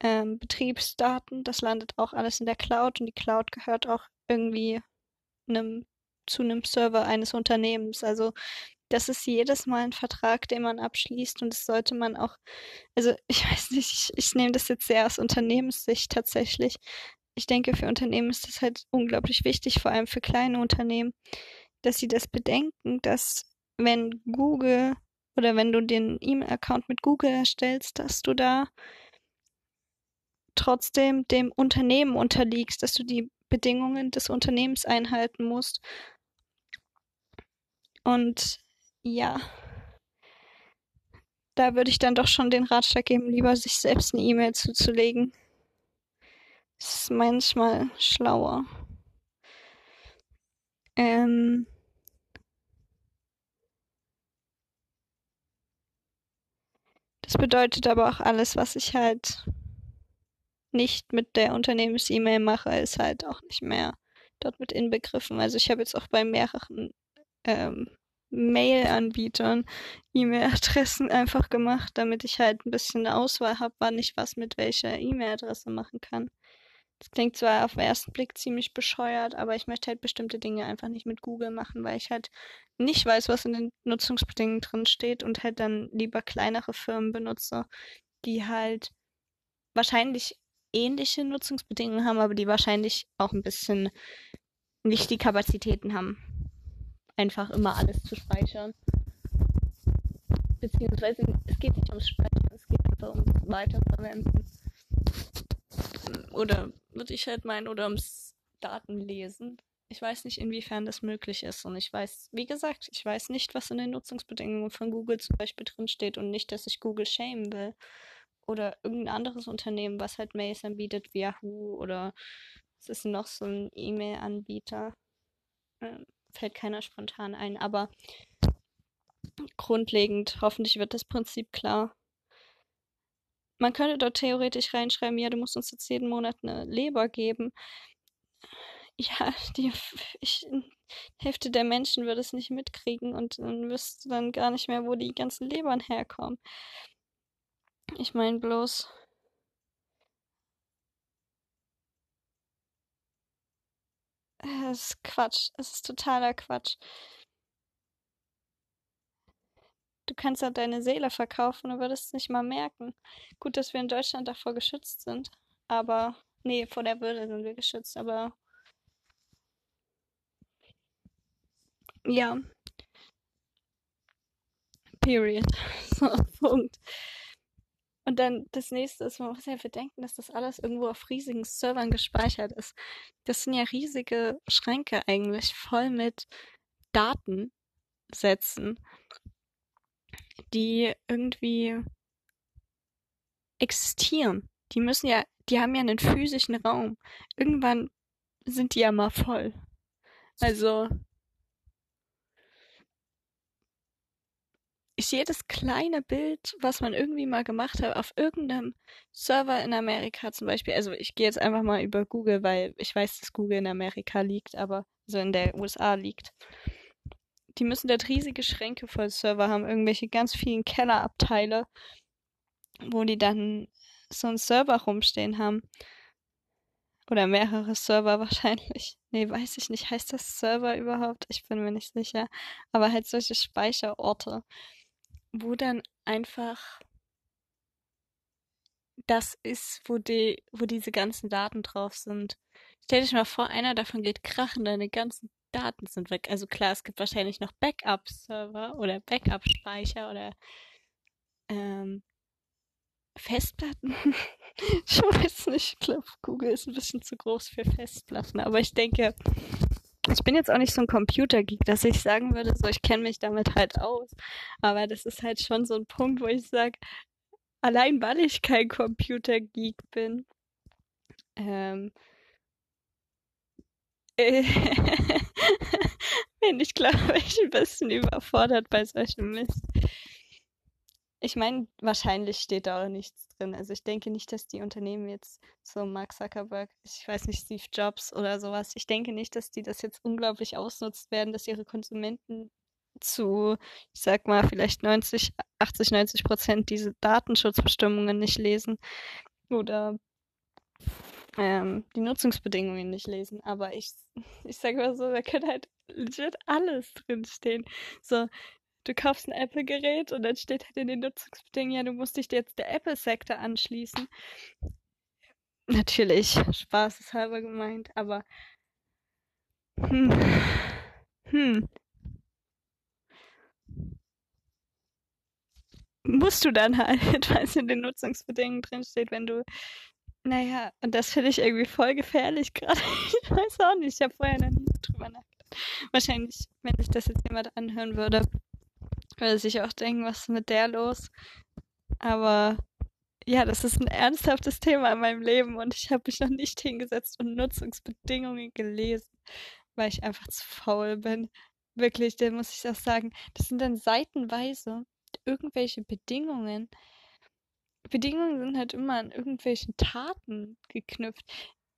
ähm, Betriebsdaten. Das landet auch alles in der Cloud und die Cloud gehört auch irgendwie einem, zu einem Server eines Unternehmens. Also das ist jedes Mal ein Vertrag, den man abschließt und das sollte man auch, also ich weiß nicht, ich, ich nehme das jetzt sehr aus Unternehmenssicht tatsächlich. Ich denke, für Unternehmen ist das halt unglaublich wichtig, vor allem für kleine Unternehmen, dass sie das bedenken, dass wenn Google oder wenn du den E-Mail-Account mit Google erstellst, dass du da trotzdem dem Unternehmen unterliegst, dass du die Bedingungen des Unternehmens einhalten musst. Und ja, da würde ich dann doch schon den Ratschlag geben, lieber sich selbst eine E-Mail zuzulegen. Das ist manchmal schlauer. Ähm, das bedeutet aber auch alles, was ich halt nicht mit der Unternehmens-E-Mail mache, ist halt auch nicht mehr dort mit inbegriffen. Also ich habe jetzt auch bei mehreren ähm, Mail-Anbietern E-Mail-Adressen einfach gemacht, damit ich halt ein bisschen eine Auswahl habe, wann ich was mit welcher E-Mail-Adresse machen kann. Das klingt zwar auf den ersten Blick ziemlich bescheuert, aber ich möchte halt bestimmte Dinge einfach nicht mit Google machen, weil ich halt nicht weiß, was in den Nutzungsbedingungen drin steht und halt dann lieber kleinere Firmen benutze, die halt wahrscheinlich ähnliche Nutzungsbedingungen haben, aber die wahrscheinlich auch ein bisschen nicht die Kapazitäten haben, einfach immer alles zu speichern. Beziehungsweise es geht nicht ums Speichern, es geht einfach ums Weiterverwenden. Oder würde ich halt meinen, oder ums Datenlesen. Ich weiß nicht, inwiefern das möglich ist. Und ich weiß, wie gesagt, ich weiß nicht, was in den Nutzungsbedingungen von Google zum Beispiel drinsteht und nicht, dass ich Google schämen will. Oder irgendein anderes Unternehmen, was halt Mails anbietet, wie Yahoo oder es ist noch so ein E-Mail-Anbieter. Ähm, fällt keiner spontan ein, aber grundlegend, hoffentlich wird das Prinzip klar. Man könnte dort theoretisch reinschreiben, ja, du musst uns jetzt jeden Monat eine Leber geben. Ja, die ich, Hälfte der Menschen würde es nicht mitkriegen und dann wüsste dann gar nicht mehr, wo die ganzen Lebern herkommen. Ich meine bloß. Es ist Quatsch. Es ist totaler Quatsch. Du kannst halt deine Seele verkaufen und würdest es nicht mal merken. Gut, dass wir in Deutschland davor geschützt sind. Aber, nee, vor der Würde sind wir geschützt, aber. Ja. Period. So, Punkt. Und dann das nächste ist, man muss ja bedenken, dass das alles irgendwo auf riesigen Servern gespeichert ist. Das sind ja riesige Schränke eigentlich, voll mit Datensätzen die irgendwie existieren. Die müssen ja, die haben ja einen physischen Raum. Irgendwann sind die ja mal voll. Also ist jedes kleine Bild, was man irgendwie mal gemacht hat, auf irgendeinem Server in Amerika zum Beispiel. Also ich gehe jetzt einfach mal über Google, weil ich weiß, dass Google in Amerika liegt, aber so in der USA liegt die müssen dort riesige Schränke voll Server haben, irgendwelche ganz vielen Kellerabteile, wo die dann so einen Server rumstehen haben. Oder mehrere Server wahrscheinlich. Nee, weiß ich nicht. Heißt das Server überhaupt? Ich bin mir nicht sicher. Aber halt solche Speicherorte, wo dann einfach das ist, wo die, wo diese ganzen Daten drauf sind. Stell dich mal vor, einer davon geht krachen, deine ganzen Daten sind weg. Also klar, es gibt wahrscheinlich noch Backup-Server oder Backup-Speicher oder ähm, Festplatten. ich weiß nicht, ich glaube, Google ist ein bisschen zu groß für Festplatten, aber ich denke, ich bin jetzt auch nicht so ein Computergeek, dass ich sagen würde, so ich kenne mich damit halt aus. Aber das ist halt schon so ein Punkt, wo ich sage, allein weil ich kein Computergeek bin, ähm, bin ich, glaube ich, ein bisschen überfordert bei solchem Mist. Ich meine, wahrscheinlich steht da auch nichts drin. Also ich denke nicht, dass die Unternehmen jetzt so Mark Zuckerberg, ich weiß nicht, Steve Jobs oder sowas, ich denke nicht, dass die das jetzt unglaublich ausnutzt werden, dass ihre Konsumenten zu, ich sag mal, vielleicht 90, 80, 90 Prozent diese Datenschutzbestimmungen nicht lesen. Oder ähm, die Nutzungsbedingungen nicht lesen. Aber ich, ich sage mal so, da könnte halt legit alles drinstehen. So, du kaufst ein Apple-Gerät und dann steht halt in den Nutzungsbedingungen, ja, du musst dich jetzt der Apple-Sektor anschließen. Natürlich, Spaß ist halber gemeint, aber hm, hm. musst du dann halt, weil es in den Nutzungsbedingungen drinsteht, wenn du Naja, und das finde ich irgendwie voll gefährlich gerade. Ich weiß auch nicht, ich habe vorher noch nie drüber nachgedacht. Wahrscheinlich, wenn sich das jetzt jemand anhören würde, würde sich auch denken, was ist mit der los? Aber ja, das ist ein ernsthaftes Thema in meinem Leben und ich habe mich noch nicht hingesetzt und Nutzungsbedingungen gelesen, weil ich einfach zu faul bin. Wirklich, da muss ich auch sagen, das sind dann seitenweise irgendwelche Bedingungen. Bedingungen sind halt immer an irgendwelchen Taten geknüpft.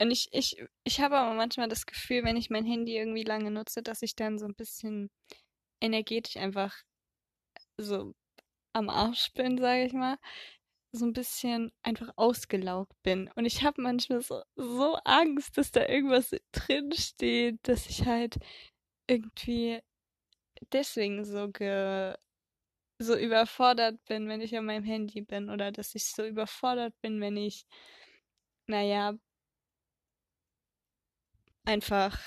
Und ich, ich, ich habe aber manchmal das Gefühl, wenn ich mein Handy irgendwie lange nutze, dass ich dann so ein bisschen energetisch einfach so am Arsch bin, sage ich mal. So ein bisschen einfach ausgelaugt bin. Und ich habe manchmal so, so Angst, dass da irgendwas drin steht, dass ich halt irgendwie deswegen so ge so überfordert bin, wenn ich an meinem Handy bin oder dass ich so überfordert bin, wenn ich, naja, einfach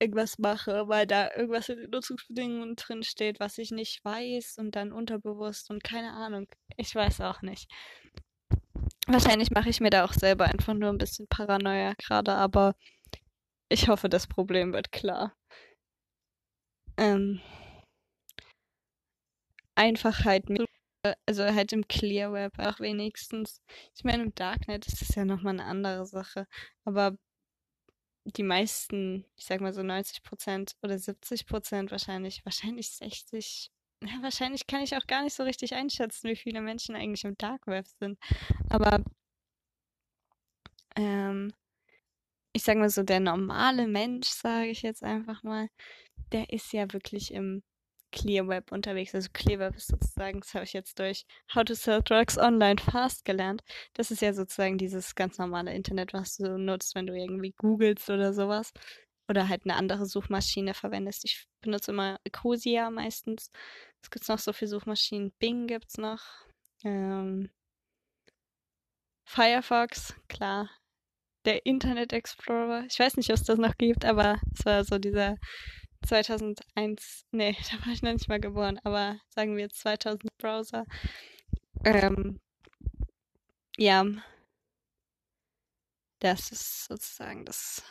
irgendwas mache, weil da irgendwas in den Nutzungsbedingungen drin steht, was ich nicht weiß und dann unterbewusst und keine Ahnung. Ich weiß auch nicht. Wahrscheinlich mache ich mir da auch selber einfach nur ein bisschen Paranoia gerade, aber ich hoffe, das Problem wird klar. Ähm, Einfachheit, also halt im Clear Web auch wenigstens. Ich meine, im Darknet ist das ja nochmal eine andere Sache, aber die meisten, ich sag mal so 90 Prozent oder 70 Prozent wahrscheinlich, wahrscheinlich 60, ja, wahrscheinlich kann ich auch gar nicht so richtig einschätzen, wie viele Menschen eigentlich im Dark Web sind. Aber ähm, ich sag mal so, der normale Mensch, sage ich jetzt einfach mal, der ist ja wirklich im Clear Web unterwegs. Also Clear Web ist sozusagen, das habe ich jetzt durch How to Sell Drugs Online Fast gelernt. Das ist ja sozusagen dieses ganz normale Internet, was du nutzt, wenn du irgendwie googelst oder sowas. Oder halt eine andere Suchmaschine verwendest. Ich benutze immer Ecosia meistens. Es gibt noch so viele Suchmaschinen. Bing gibt's noch. Ähm, Firefox, klar. Der Internet Explorer. Ich weiß nicht, ob es das noch gibt, aber es war so dieser 2001, nee, da war ich noch nicht mal geboren, aber sagen wir 2000 Browser. Ähm, ja, das ist sozusagen das,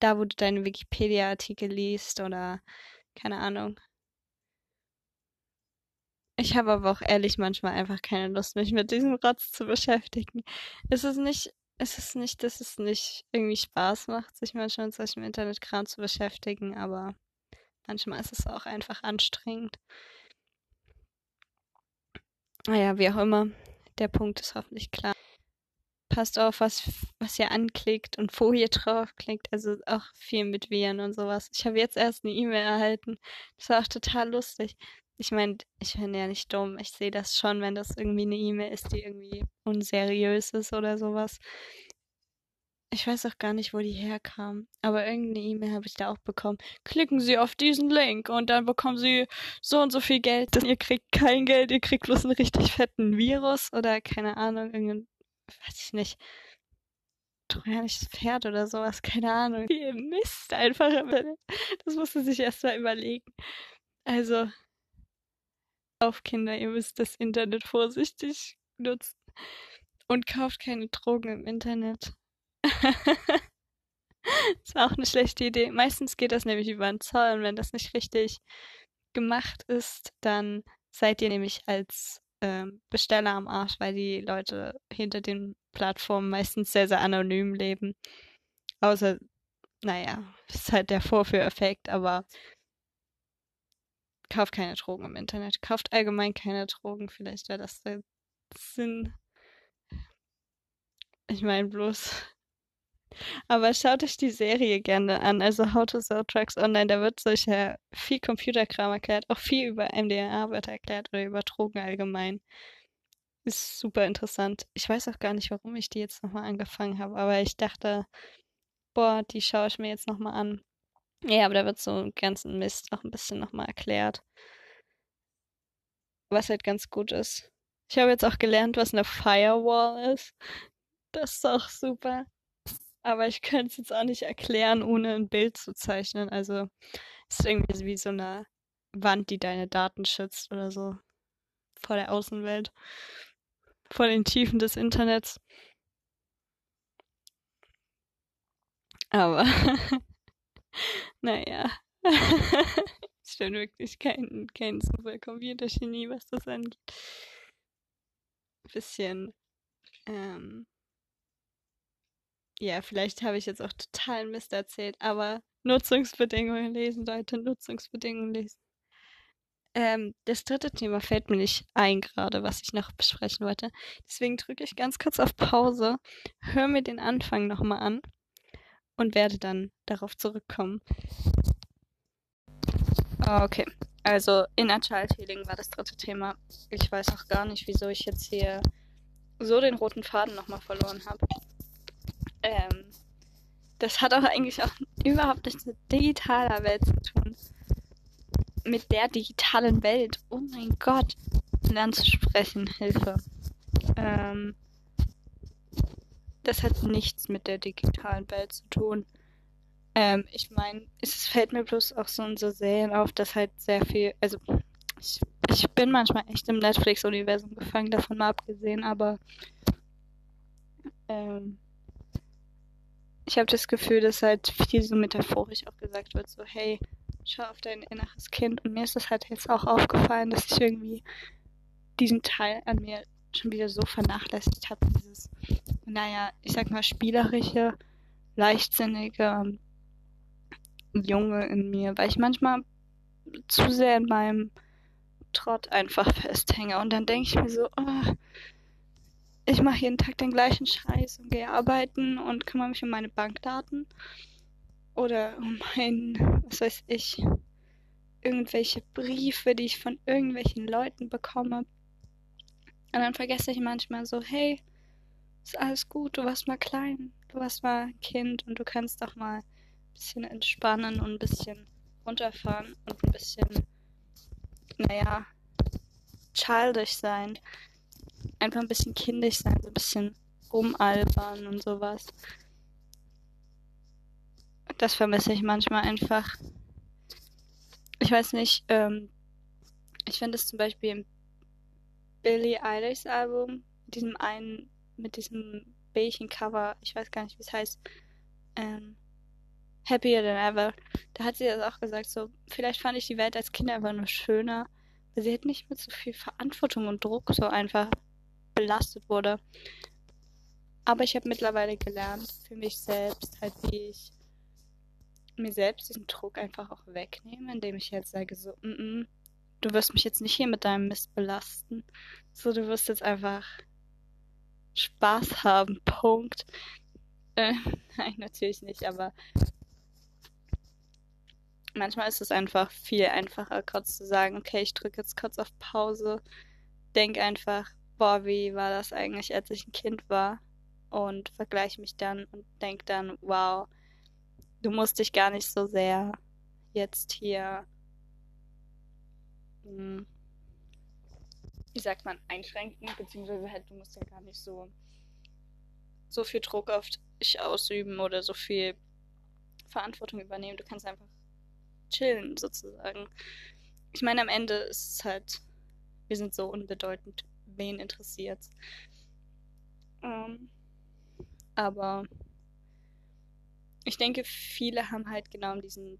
da wo du deine Wikipedia-Artikel liest oder keine Ahnung. Ich habe aber auch ehrlich manchmal einfach keine Lust, mich mit diesem Rotz zu beschäftigen. Es ist nicht es ist nicht, dass es nicht irgendwie Spaß macht, sich manchmal mit solchem Internetkram zu beschäftigen, aber manchmal ist es auch einfach anstrengend. Naja, wie auch immer, der Punkt ist hoffentlich klar. Passt auf, was, was ihr anklickt und wo ihr draufklickt. Also auch viel mit Viren und sowas. Ich habe jetzt erst eine E-Mail erhalten. Das war auch total lustig. Ich meine, ich bin ja nicht dumm. Ich sehe das schon, wenn das irgendwie eine E-Mail ist, die irgendwie unseriös ist oder sowas. Ich weiß auch gar nicht, wo die herkam. Aber irgendeine E-Mail habe ich da auch bekommen. Klicken Sie auf diesen Link und dann bekommen Sie so und so viel Geld. Ihr kriegt kein Geld, ihr kriegt bloß einen richtig fetten Virus oder keine Ahnung, irgendein, weiß ich nicht, trojanisches Pferd oder sowas, keine Ahnung. Ihr Mist einfach. Das musste sich erst mal überlegen. Also, auf, Kinder, ihr müsst das Internet vorsichtig nutzen. Und kauft keine Drogen im Internet. ist auch eine schlechte Idee. Meistens geht das nämlich über einen Zoll und wenn das nicht richtig gemacht ist, dann seid ihr nämlich als ähm, Besteller am Arsch, weil die Leute hinter den Plattformen meistens sehr, sehr anonym leben. Außer, naja, ist halt der Vorführeffekt, aber kauft keine Drogen im Internet. Kauft allgemein keine Drogen. Vielleicht wäre das der Sinn. Ich meine bloß. Aber schaut euch die Serie gerne an. Also How to Sell Trucks Online. Da wird solcher viel Computerkram erklärt. Auch viel über MDMA wird erklärt oder über Drogen allgemein. Ist super interessant. Ich weiß auch gar nicht, warum ich die jetzt nochmal angefangen habe. Aber ich dachte, boah, die schaue ich mir jetzt nochmal an. Ja, aber da wird so einen ganzen Mist noch ein bisschen nochmal erklärt. Was halt ganz gut ist. Ich habe jetzt auch gelernt, was eine Firewall ist. Das ist auch super. Aber ich könnte es jetzt auch nicht erklären, ohne ein Bild zu zeichnen. Also ist irgendwie wie so eine Wand, die deine Daten schützt oder so vor der Außenwelt. vor den Tiefen des Internets. Aber, naja. ich bin wirklich kein, kein super Computergenie, was das angeht. Bisschen, ähm, ja, vielleicht habe ich jetzt auch total Mist erzählt, aber Nutzungsbedingungen lesen, Leute, Nutzungsbedingungen lesen. Ähm, das dritte Thema fällt mir nicht ein gerade, was ich noch besprechen wollte. Deswegen drücke ich ganz kurz auf Pause, höre mir den Anfang nochmal an und werde dann darauf zurückkommen. Okay, also Inner Child Healing war das dritte Thema. Ich weiß auch gar nicht, wieso ich jetzt hier so den roten Faden nochmal verloren habe. Ähm, das hat auch eigentlich auch überhaupt nichts mit digitaler Welt zu tun. Mit der digitalen Welt. Oh mein Gott. Lernen zu sprechen. Hilfe. Ähm, das hat nichts mit der digitalen Welt zu tun. Ähm, ich meine, es fällt mir bloß auch so in so Serien auf, dass halt sehr viel, also ich, ich bin manchmal echt im Netflix-Universum gefangen, davon mal abgesehen, aber ähm, ich habe das Gefühl, dass halt viel so metaphorisch auch gesagt wird, so hey, schau auf dein inneres Kind. Und mir ist das halt jetzt auch aufgefallen, dass ich irgendwie diesen Teil an mir schon wieder so vernachlässigt habe, dieses, naja, ich sag mal, spielerische, leichtsinnige Junge in mir, weil ich manchmal zu sehr in meinem Trott einfach festhänge. Und dann denke ich mir so, oh, ich mache jeden Tag den gleichen Scheiß und gehe arbeiten und kümmere mich um meine Bankdaten oder um mein, was weiß ich, irgendwelche Briefe, die ich von irgendwelchen Leuten bekomme. Und dann vergesse ich manchmal so, hey, ist alles gut, du warst mal klein, du warst mal Kind und du kannst doch mal ein bisschen entspannen und ein bisschen runterfahren und ein bisschen, naja, childish sein einfach ein bisschen kindisch sein, so ein bisschen rumalbern und sowas. Das vermisse ich manchmal einfach. Ich weiß nicht, ähm, ich finde es zum Beispiel im Billie Eilish Album, mit diesem einen, mit diesem Bällchen-Cover, ich weiß gar nicht, wie es heißt, ähm, Happier Than Ever. Da hat sie das auch gesagt, so, vielleicht fand ich die Welt als Kind einfach nur schöner, weil sie hat nicht mit so viel Verantwortung und Druck so einfach belastet wurde. Aber ich habe mittlerweile gelernt, für mich selbst, halt wie ich mir selbst diesen Druck einfach auch wegnehme, indem ich jetzt sage so, mm -mm, du wirst mich jetzt nicht hier mit deinem Mist belasten. So, du wirst jetzt einfach Spaß haben, Punkt. Äh, nein, natürlich nicht, aber manchmal ist es einfach viel einfacher, kurz zu sagen, okay, ich drücke jetzt kurz auf Pause, denk einfach, boah, wie war das eigentlich, als ich ein Kind war? Und vergleiche mich dann und denke dann, wow, du musst dich gar nicht so sehr jetzt hier, wie sagt man, einschränken, beziehungsweise halt, du musst ja gar nicht so, so viel Druck auf dich ausüben oder so viel Verantwortung übernehmen. Du kannst einfach chillen, sozusagen. Ich meine, am Ende ist es halt, wir sind so unbedeutend wen interessiert. Ähm, aber ich denke, viele haben halt genau diesen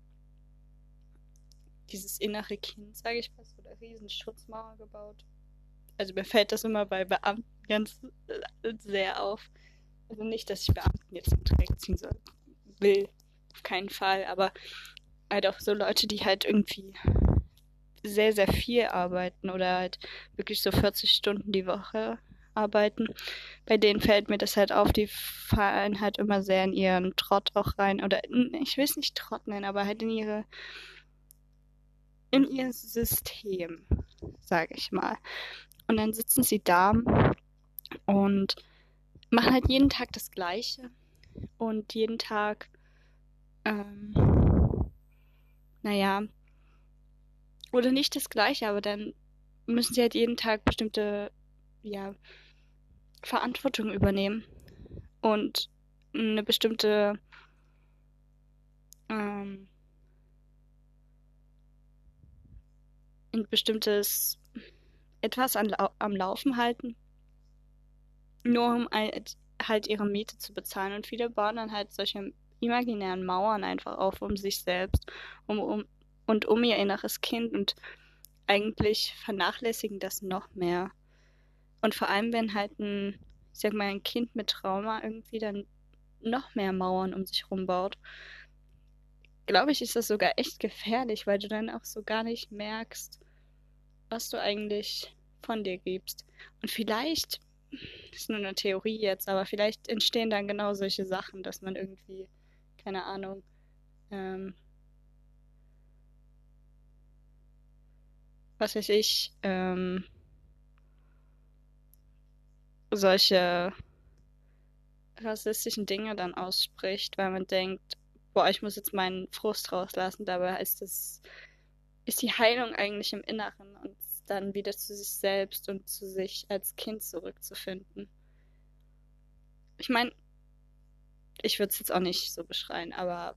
dieses innere Kind, sage ich fast, oder riesen Schutzmauer gebaut. Also mir fällt das immer bei Beamten ganz äh, sehr auf. Also nicht, dass ich Beamten jetzt im Dreck ziehen soll, will, auf keinen Fall, aber halt auch so Leute, die halt irgendwie sehr, sehr viel arbeiten oder halt wirklich so 40 Stunden die Woche arbeiten. Bei denen fällt mir das halt auf, die fallen halt immer sehr in ihren Trott auch rein. Oder ich will es nicht Trott nennen, aber halt in ihre in ihr System, sage ich mal. Und dann sitzen sie da und machen halt jeden Tag das Gleiche. Und jeden Tag, ähm, naja, oder nicht das gleiche, aber dann müssen sie halt jeden Tag bestimmte, ja, Verantwortung übernehmen und eine bestimmte ähm, ein bestimmtes etwas an, am Laufen halten. nur um halt ihre Miete zu bezahlen. Und viele bauen dann halt solche imaginären Mauern einfach auf um sich selbst um, um, und um ihr inneres Kind und eigentlich vernachlässigen das noch mehr. Und vor allem, wenn halt ein, ich sag mal, ein Kind mit Trauma irgendwie dann noch mehr Mauern um sich rumbaut, glaube ich, ist das sogar echt gefährlich, weil du dann auch so gar nicht merkst, was du eigentlich von dir gibst. Und vielleicht, das ist nur eine Theorie jetzt, aber vielleicht entstehen dann genau solche Sachen, dass man irgendwie, keine Ahnung, ähm, was weiß ich, ähm, solche rassistischen Dinge dann ausspricht, weil man denkt, boah, ich muss jetzt meinen Frust rauslassen. Dabei ist das, ist die Heilung eigentlich im Inneren und dann wieder zu sich selbst und zu sich als Kind zurückzufinden. Ich meine, ich würde es jetzt auch nicht so beschreien, aber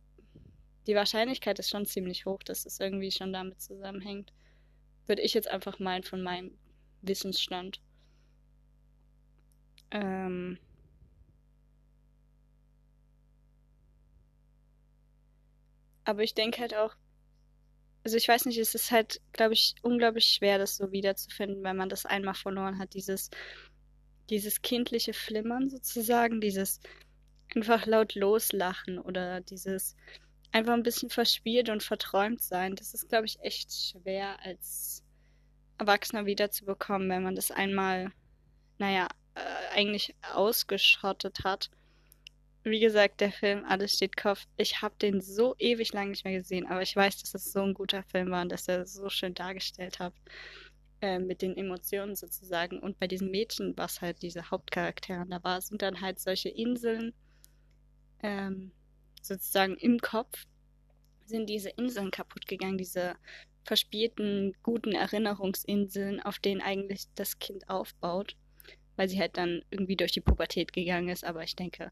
die Wahrscheinlichkeit ist schon ziemlich hoch, dass es irgendwie schon damit zusammenhängt. Würde ich jetzt einfach meinen von meinem Wissensstand. Ähm, aber ich denke halt auch, also ich weiß nicht, es ist halt, glaube ich, unglaublich schwer, das so wiederzufinden, wenn man das einmal verloren hat. Dieses, dieses kindliche Flimmern sozusagen, dieses einfach laut loslachen oder dieses einfach ein bisschen verspielt und verträumt sein. Das ist, glaube ich, echt schwer als Erwachsener wiederzubekommen, wenn man das einmal, naja, äh, eigentlich ausgeschottet hat. Wie gesagt, der Film Alles steht Kopf. Ich habe den so ewig lang nicht mehr gesehen, aber ich weiß, dass es so ein guter Film war und dass er so schön dargestellt hat. Äh, mit den Emotionen sozusagen. Und bei diesem Mädchen, was halt diese Hauptcharaktere da war, sind dann halt solche Inseln ähm, sozusagen im Kopf, sind diese Inseln kaputt gegangen, diese verspielten, guten Erinnerungsinseln, auf denen eigentlich das Kind aufbaut, weil sie halt dann irgendwie durch die Pubertät gegangen ist. Aber ich denke,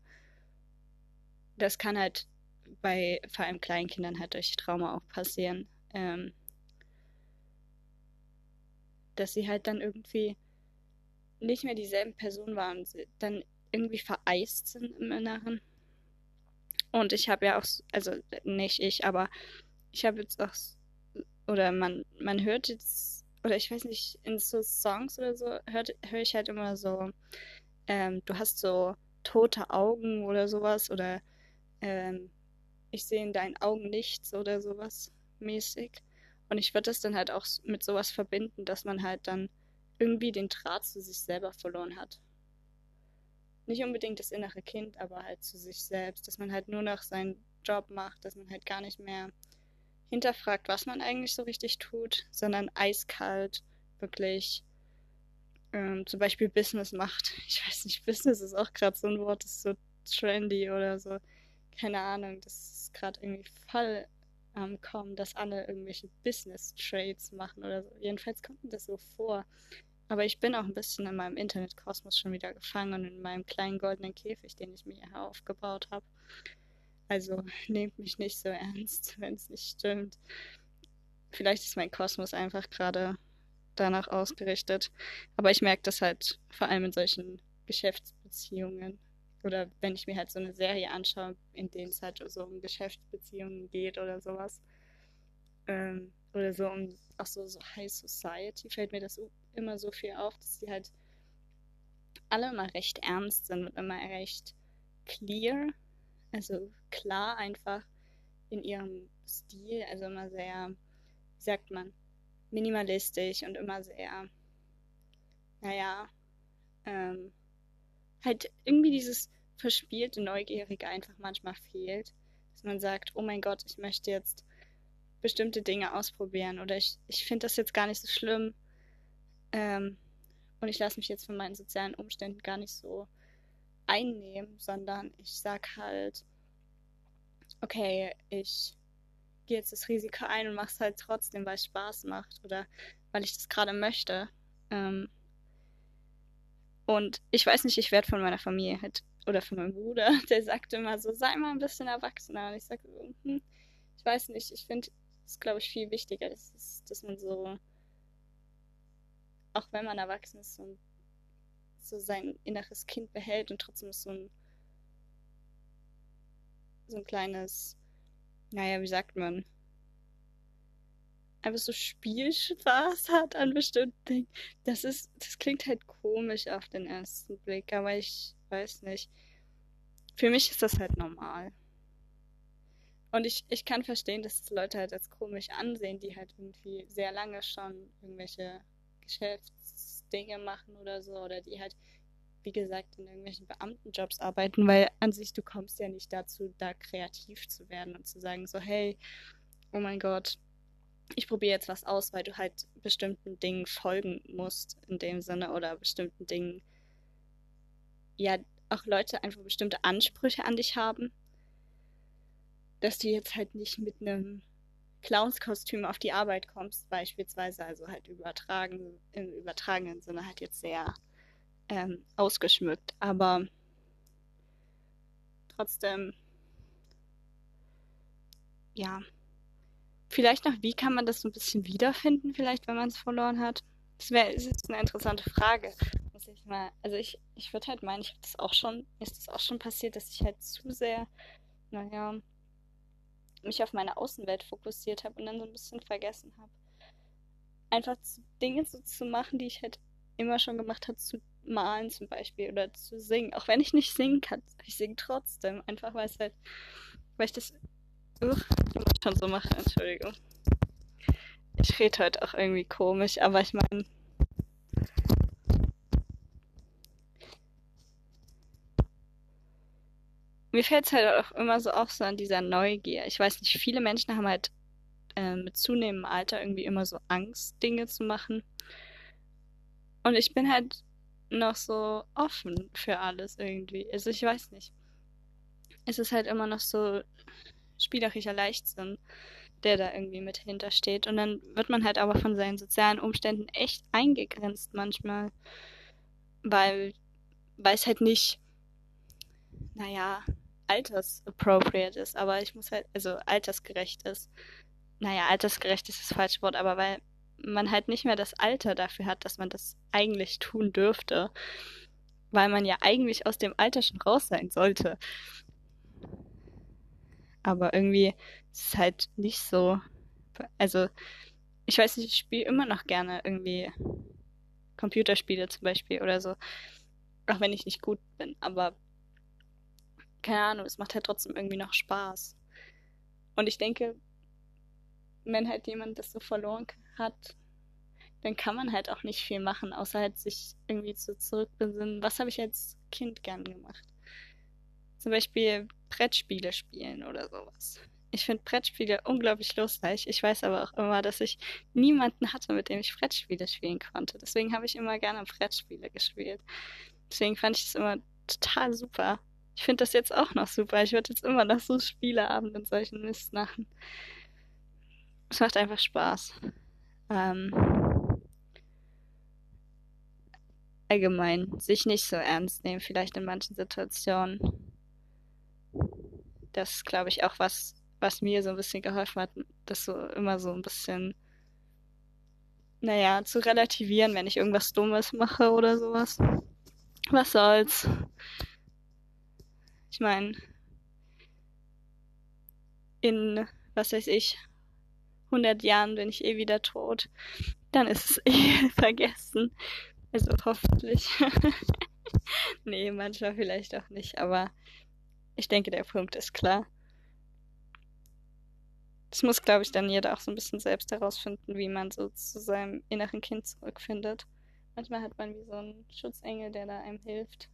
das kann halt bei vor allem Kleinkindern halt durch Trauma auch passieren. Ähm, dass sie halt dann irgendwie nicht mehr dieselben Personen waren, dann irgendwie vereist sind im Inneren. Und ich habe ja auch, also nicht ich, aber ich habe jetzt auch, oder man, man hört jetzt, oder ich weiß nicht, in so Songs oder so, höre ich halt immer so, ähm, du hast so tote Augen oder sowas, oder ähm, ich sehe in deinen Augen nichts oder sowas mäßig. Und ich würde das dann halt auch mit sowas verbinden, dass man halt dann irgendwie den Draht zu sich selber verloren hat. Nicht unbedingt das innere Kind, aber halt zu sich selbst, dass man halt nur noch seinen Job macht, dass man halt gar nicht mehr hinterfragt, was man eigentlich so richtig tut, sondern eiskalt wirklich ähm, zum Beispiel Business macht. Ich weiß nicht, Business ist auch gerade so ein Wort, das ist so trendy oder so keine Ahnung, das ist gerade irgendwie voll am ähm, Kommen, dass alle irgendwelche Business-Trades machen oder so. Jedenfalls kommt mir das so vor. Aber ich bin auch ein bisschen in meinem Internetkosmos schon wieder gefangen und in meinem kleinen goldenen Käfig, den ich mir hier aufgebaut habe. Also nehmt mich nicht so ernst, wenn es nicht stimmt. Vielleicht ist mein Kosmos einfach gerade danach ausgerichtet. Aber ich merke das halt vor allem in solchen Geschäftsbeziehungen oder wenn ich mir halt so eine Serie anschaue, in denen es halt so um Geschäftsbeziehungen geht oder sowas. Ähm, oder so um auch so, so High Society fällt mir das immer so viel auf, dass die halt alle immer recht ernst sind und immer recht clear, also klar einfach in ihrem Stil, also immer sehr, wie sagt man, minimalistisch und immer sehr, naja, ähm, halt irgendwie dieses verspielte Neugierige einfach manchmal fehlt. Dass man sagt, oh mein Gott, ich möchte jetzt bestimmte Dinge ausprobieren oder ich, ich finde das jetzt gar nicht so schlimm ähm, und ich lasse mich jetzt von meinen sozialen Umständen gar nicht so einnehmen, sondern ich sag halt, okay, ich gehe jetzt das Risiko ein und mache es halt trotzdem, weil es Spaß macht oder weil ich das gerade möchte. Ähm, und ich weiß nicht, ich werde von meiner Familie halt, oder von meinem Bruder, der sagt immer so, sei mal ein bisschen erwachsener. Und ich sage so, hm, ich weiß nicht, ich finde es, glaube ich, viel wichtiger, dass, dass man so, auch wenn man erwachsen ist, so so sein inneres Kind behält und trotzdem so ein so ein kleines, naja, wie sagt man, einfach so Spielspaß hat an bestimmten Dingen. Das ist, das klingt halt komisch auf den ersten Blick, aber ich weiß nicht. Für mich ist das halt normal. Und ich, ich kann verstehen, dass es Leute halt als komisch ansehen, die halt irgendwie sehr lange schon irgendwelche Geschäftsdinge machen oder so, oder die halt, wie gesagt, in irgendwelchen Beamtenjobs arbeiten, weil an sich du kommst ja nicht dazu, da kreativ zu werden und zu sagen, so, hey, oh mein Gott, ich probiere jetzt was aus, weil du halt bestimmten Dingen folgen musst in dem Sinne oder bestimmten Dingen, ja, auch Leute einfach bestimmte Ansprüche an dich haben, dass du jetzt halt nicht mit einem Clownskostüm auf die Arbeit kommst, beispielsweise, also halt übertragen, im übertragenen Sinne halt jetzt sehr ähm, ausgeschmückt, aber trotzdem, ja, Vielleicht noch, wie kann man das so ein bisschen wiederfinden, vielleicht, wenn man es verloren hat? Das wäre ist eine interessante Frage. Muss ich mal, also ich, ich würde halt meinen, ich habe das auch schon, ist das auch schon passiert, dass ich halt zu sehr, naja, mich auf meine Außenwelt fokussiert habe und dann so ein bisschen vergessen habe. Einfach Dinge so zu machen, die ich halt immer schon gemacht habe, zu malen zum Beispiel oder zu singen. Auch wenn ich nicht singen kann, ich singe trotzdem. Einfach weil es halt, weil ich das Uch, ich muss schon so machen, Entschuldigung. Ich rede heute auch irgendwie komisch, aber ich meine. Mir fällt es halt auch immer so auf, so an dieser Neugier. Ich weiß nicht, viele Menschen haben halt äh, mit zunehmendem Alter irgendwie immer so Angst, Dinge zu machen. Und ich bin halt noch so offen für alles irgendwie. Also ich weiß nicht. Es ist halt immer noch so spielerischer Leichtsinn, der da irgendwie mit hintersteht. Und dann wird man halt aber von seinen sozialen Umständen echt eingegrenzt manchmal, weil, es halt nicht, naja, altersappropriate ist, aber ich muss halt, also altersgerecht ist. Naja, altersgerecht ist das falsche Wort, aber weil man halt nicht mehr das Alter dafür hat, dass man das eigentlich tun dürfte. Weil man ja eigentlich aus dem Alter schon raus sein sollte. Aber irgendwie ist es halt nicht so. Also, ich weiß nicht, ich spiele immer noch gerne irgendwie Computerspiele zum Beispiel oder so. Auch wenn ich nicht gut bin. Aber keine Ahnung, es macht halt trotzdem irgendwie noch Spaß. Und ich denke, wenn halt jemand das so verloren hat, dann kann man halt auch nicht viel machen, außer halt sich irgendwie zu zurückbesinnen. Was habe ich als Kind gern gemacht? Zum Beispiel Brettspiele spielen oder sowas. Ich finde Brettspiele unglaublich lustig. Ich weiß aber auch immer, dass ich niemanden hatte, mit dem ich Brettspiele spielen konnte. Deswegen habe ich immer gerne Brettspiele gespielt. Deswegen fand ich das immer total super. Ich finde das jetzt auch noch super. Ich würde jetzt immer noch so Spieleabend und solchen Mist machen. Es macht einfach Spaß. Ähm, allgemein, sich nicht so ernst nehmen, vielleicht in manchen Situationen das glaube ich, auch was, was mir so ein bisschen geholfen hat, das so immer so ein bisschen, naja, zu relativieren, wenn ich irgendwas Dummes mache oder sowas. Was soll's? Ich meine, in, was weiß ich, 100 Jahren bin ich eh wieder tot. Dann ist es eh vergessen. Also hoffentlich. nee, manchmal vielleicht auch nicht, aber ich denke, der Punkt ist klar. Das muss, glaube ich, dann jeder auch so ein bisschen selbst herausfinden, wie man so zu seinem inneren Kind zurückfindet. Manchmal hat man wie so einen Schutzengel, der da einem hilft.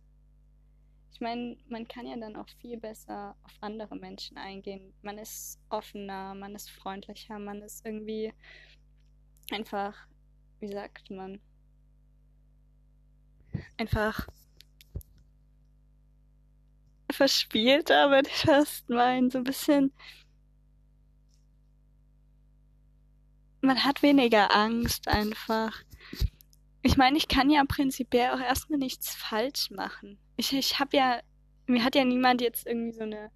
Ich meine, man kann ja dann auch viel besser auf andere Menschen eingehen. Man ist offener, man ist freundlicher, man ist irgendwie einfach, wie sagt man, einfach verspielter, würde ich fast meinen. So ein bisschen. Man hat weniger Angst einfach. Ich meine, ich kann ja prinzipiell auch erstmal nichts falsch machen. Ich, ich habe ja, mir hat ja niemand jetzt irgendwie so eine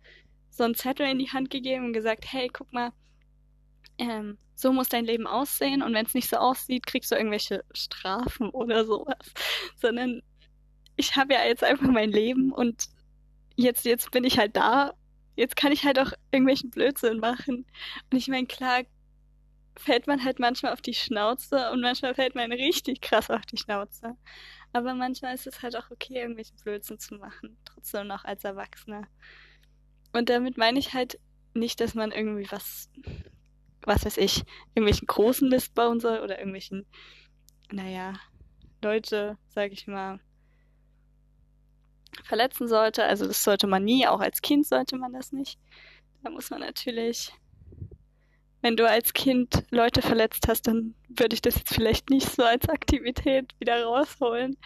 so einen Zettel in die Hand gegeben und gesagt, hey, guck mal, ähm, so muss dein Leben aussehen und wenn es nicht so aussieht, kriegst du irgendwelche Strafen oder sowas. Sondern ich habe ja jetzt einfach mein Leben und jetzt, jetzt bin ich halt da. Jetzt kann ich halt auch irgendwelchen Blödsinn machen. Und ich meine, klar fällt man halt manchmal auf die Schnauze und manchmal fällt man richtig krass auf die Schnauze. Aber manchmal ist es halt auch okay, irgendwelchen Blödsinn zu machen. Trotzdem noch als Erwachsener. Und damit meine ich halt nicht, dass man irgendwie was, was weiß ich, irgendwelchen großen Mist bauen soll oder irgendwelchen, naja, Leute, sag ich mal, verletzen sollte. Also das sollte man nie, auch als Kind sollte man das nicht. Da muss man natürlich, wenn du als Kind Leute verletzt hast, dann würde ich das jetzt vielleicht nicht so als Aktivität wieder rausholen.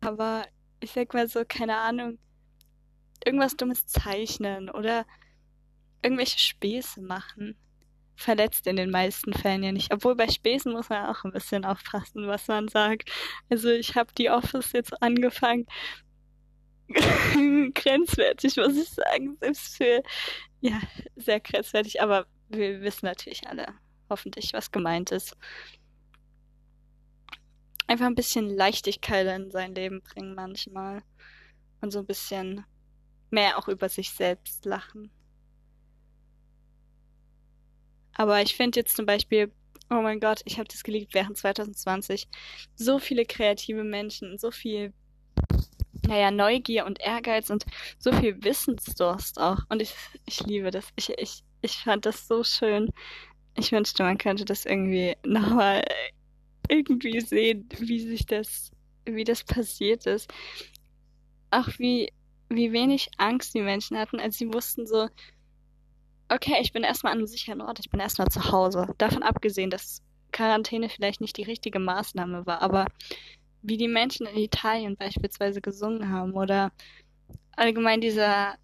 Aber ich sag mal so, keine Ahnung, irgendwas Dummes zeichnen oder irgendwelche Späße machen. Verletzt in den meisten Fällen ja nicht. Obwohl bei Späßen muss man auch ein bisschen aufpassen, was man sagt. Also ich habe die Office jetzt angefangen. grenzwertig, muss ich sagen. Selbst für, ja, sehr grenzwertig. Aber wir wissen natürlich alle hoffentlich, was gemeint ist. Einfach ein bisschen Leichtigkeit in sein Leben bringen manchmal. Und so ein bisschen mehr auch über sich selbst lachen. Aber ich finde jetzt zum Beispiel, oh mein Gott, ich habe das geliebt während 2020. So viele kreative Menschen, so viel, naja, Neugier und Ehrgeiz und so viel Wissensdurst auch. Und ich, ich liebe das. Ich, ich, ich fand das so schön. Ich wünschte, man könnte das irgendwie nochmal irgendwie sehen, wie sich das, wie das passiert ist. Auch wie wie wenig Angst die Menschen hatten, als sie wussten so, okay, ich bin erstmal an einem sicheren Ort, ich bin erstmal zu Hause. Davon abgesehen, dass Quarantäne vielleicht nicht die richtige Maßnahme war, aber wie die Menschen in Italien beispielsweise gesungen haben oder allgemein dieser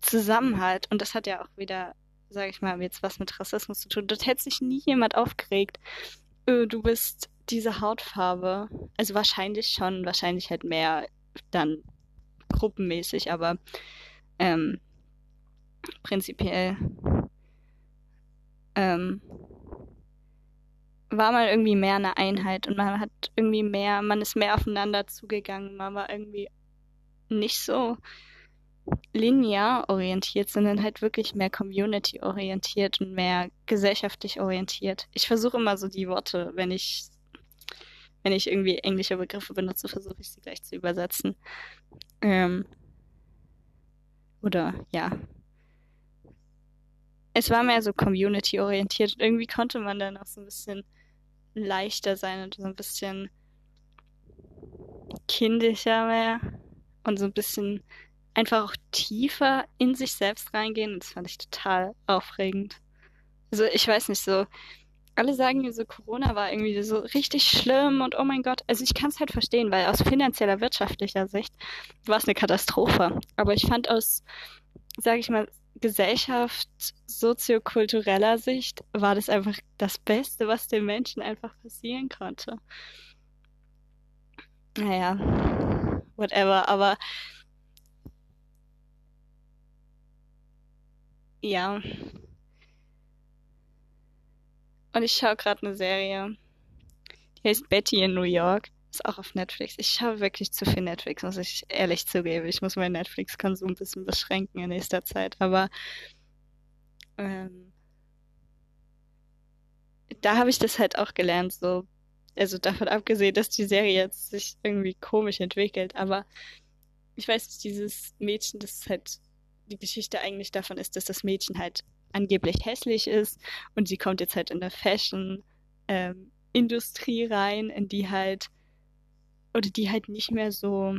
Zusammenhalt, und das hat ja auch wieder, sage ich mal, jetzt was mit Rassismus zu tun. Dort hätte sich nie jemand aufgeregt. Öh, du bist diese Hautfarbe. Also wahrscheinlich schon, wahrscheinlich halt mehr dann gruppenmäßig, aber ähm, prinzipiell ähm, war man irgendwie mehr eine Einheit und man hat irgendwie mehr, man ist mehr aufeinander zugegangen, man war irgendwie nicht so linear orientiert, sondern halt wirklich mehr community orientiert und mehr gesellschaftlich orientiert. Ich versuche immer so die Worte, wenn ich wenn ich irgendwie englische Begriffe benutze, versuche ich sie gleich zu übersetzen. Ähm, oder ja. Es war mehr so community-orientiert. Irgendwie konnte man dann auch so ein bisschen leichter sein und so ein bisschen kindlicher mehr und so ein bisschen einfach auch tiefer in sich selbst reingehen. Das fand ich total aufregend. Also ich weiß nicht so, alle sagen mir so, Corona war irgendwie so richtig schlimm und oh mein Gott. Also ich kann es halt verstehen, weil aus finanzieller, wirtschaftlicher Sicht war es eine Katastrophe. Aber ich fand aus, sage ich mal, Gesellschaft, soziokultureller Sicht war das einfach das Beste, was den Menschen einfach passieren konnte. Naja, whatever, aber ja, und ich schaue gerade eine Serie. Die heißt Betty in New York. Ist auch auf Netflix. Ich schaue wirklich zu viel Netflix, muss ich ehrlich zugeben. Ich muss meinen Netflix-Konsum ein bisschen beschränken in nächster Zeit. Aber ähm, da habe ich das halt auch gelernt, so. Also davon abgesehen, dass die Serie jetzt sich irgendwie komisch entwickelt, aber ich weiß nicht, dieses Mädchen, das halt die Geschichte eigentlich davon ist, dass das Mädchen halt angeblich hässlich ist und sie kommt jetzt halt in der Fashion ähm, Industrie rein, in die halt oder die halt nicht mehr so,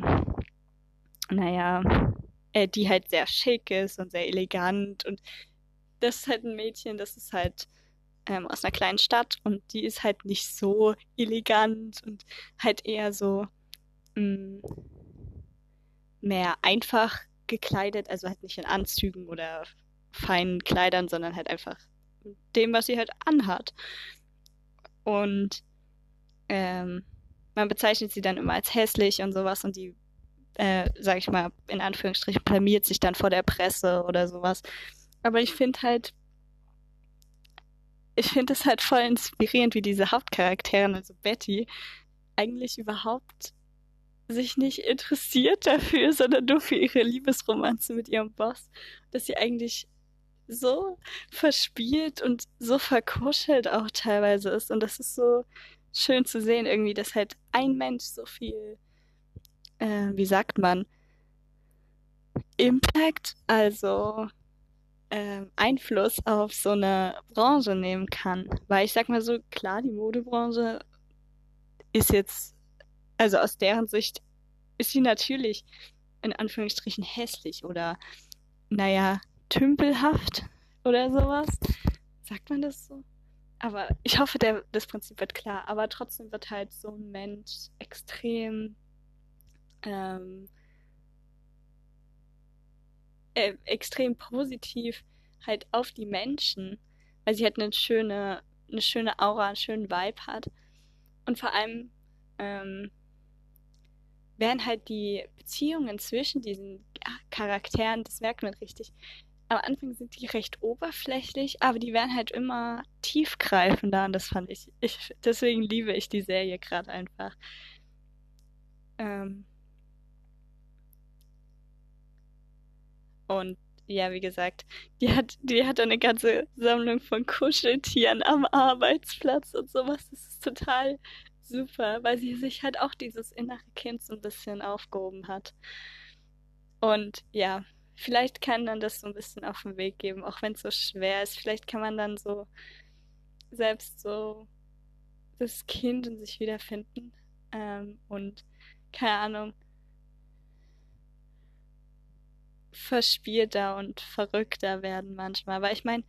naja, äh, die halt sehr schick ist und sehr elegant und das ist halt ein Mädchen, das ist halt ähm, aus einer kleinen Stadt und die ist halt nicht so elegant und halt eher so mh, mm, mehr einfach gekleidet, also halt nicht in Anzügen oder feinen Kleidern, sondern halt einfach dem, was sie halt anhat. Und ähm, man bezeichnet sie dann immer als hässlich und sowas und die, äh, sag ich mal, in Anführungsstrichen blamiert sich dann vor der Presse oder sowas. Aber ich finde halt, ich finde es halt voll inspirierend, wie diese Hauptcharakterin, also Betty, eigentlich überhaupt sich nicht interessiert dafür, sondern nur für ihre Liebesromanze mit ihrem Boss. Dass sie eigentlich so verspielt und so verkuschelt auch teilweise ist. Und das ist so schön zu sehen irgendwie, dass halt ein Mensch so viel, äh, wie sagt man, Impact, also äh, Einfluss auf so eine Branche nehmen kann. Weil ich sag mal so, klar, die Modebranche ist jetzt, also aus deren Sicht ist sie natürlich in Anführungsstrichen hässlich oder, naja, tümpelhaft oder sowas. Sagt man das so? Aber ich hoffe, der, das Prinzip wird klar. Aber trotzdem wird halt so ein Mensch extrem ähm, äh, extrem positiv halt auf die Menschen, weil sie halt eine schöne, eine schöne Aura, einen schönen Vibe hat. Und vor allem ähm, werden halt die Beziehungen zwischen diesen Charakteren, das merkt man richtig. Am Anfang sind die recht oberflächlich, aber die werden halt immer tiefgreifender und das fand ich, ich deswegen liebe ich die Serie gerade einfach. Ähm, Und ja, wie gesagt, die hat, die hat eine ganze Sammlung von Kuscheltieren am Arbeitsplatz und sowas. Das ist total super, weil sie sich halt auch dieses innere Kind so ein bisschen aufgehoben hat. Und ja, vielleicht kann dann das so ein bisschen auf den Weg geben, auch wenn es so schwer ist. Vielleicht kann man dann so selbst so das Kind in sich wiederfinden. Ähm, und keine Ahnung, verspielter und verrückter werden manchmal. Weil ich meine,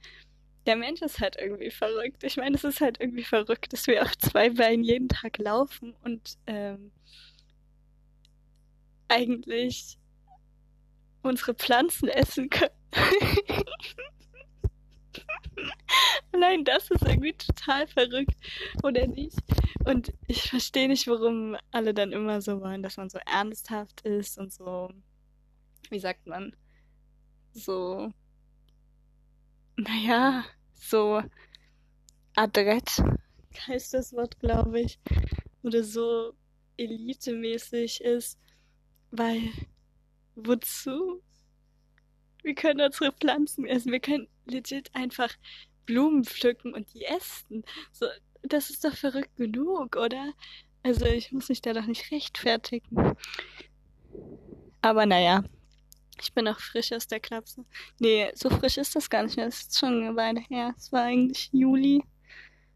der Mensch ist halt irgendwie verrückt. Ich meine, es ist halt irgendwie verrückt, dass wir auf zwei Beinen jeden Tag laufen und ähm, eigentlich unsere Pflanzen essen können. Nein, das ist irgendwie total verrückt, oder nicht? Und ich verstehe nicht, warum alle dann immer so wollen, dass man so ernsthaft ist und so wie sagt man, so, naja, so adrett heißt das Wort, glaube ich, oder so elitemäßig ist, weil wozu? Wir können unsere Pflanzen essen, wir können legit einfach Blumen pflücken und die essen. So, das ist doch verrückt genug, oder? Also ich muss mich da doch nicht rechtfertigen. Aber naja, ich bin noch frisch aus der Klapse. Nee, so frisch ist das gar nicht mehr. Das ist schon eine Weile her. Es war eigentlich Juli.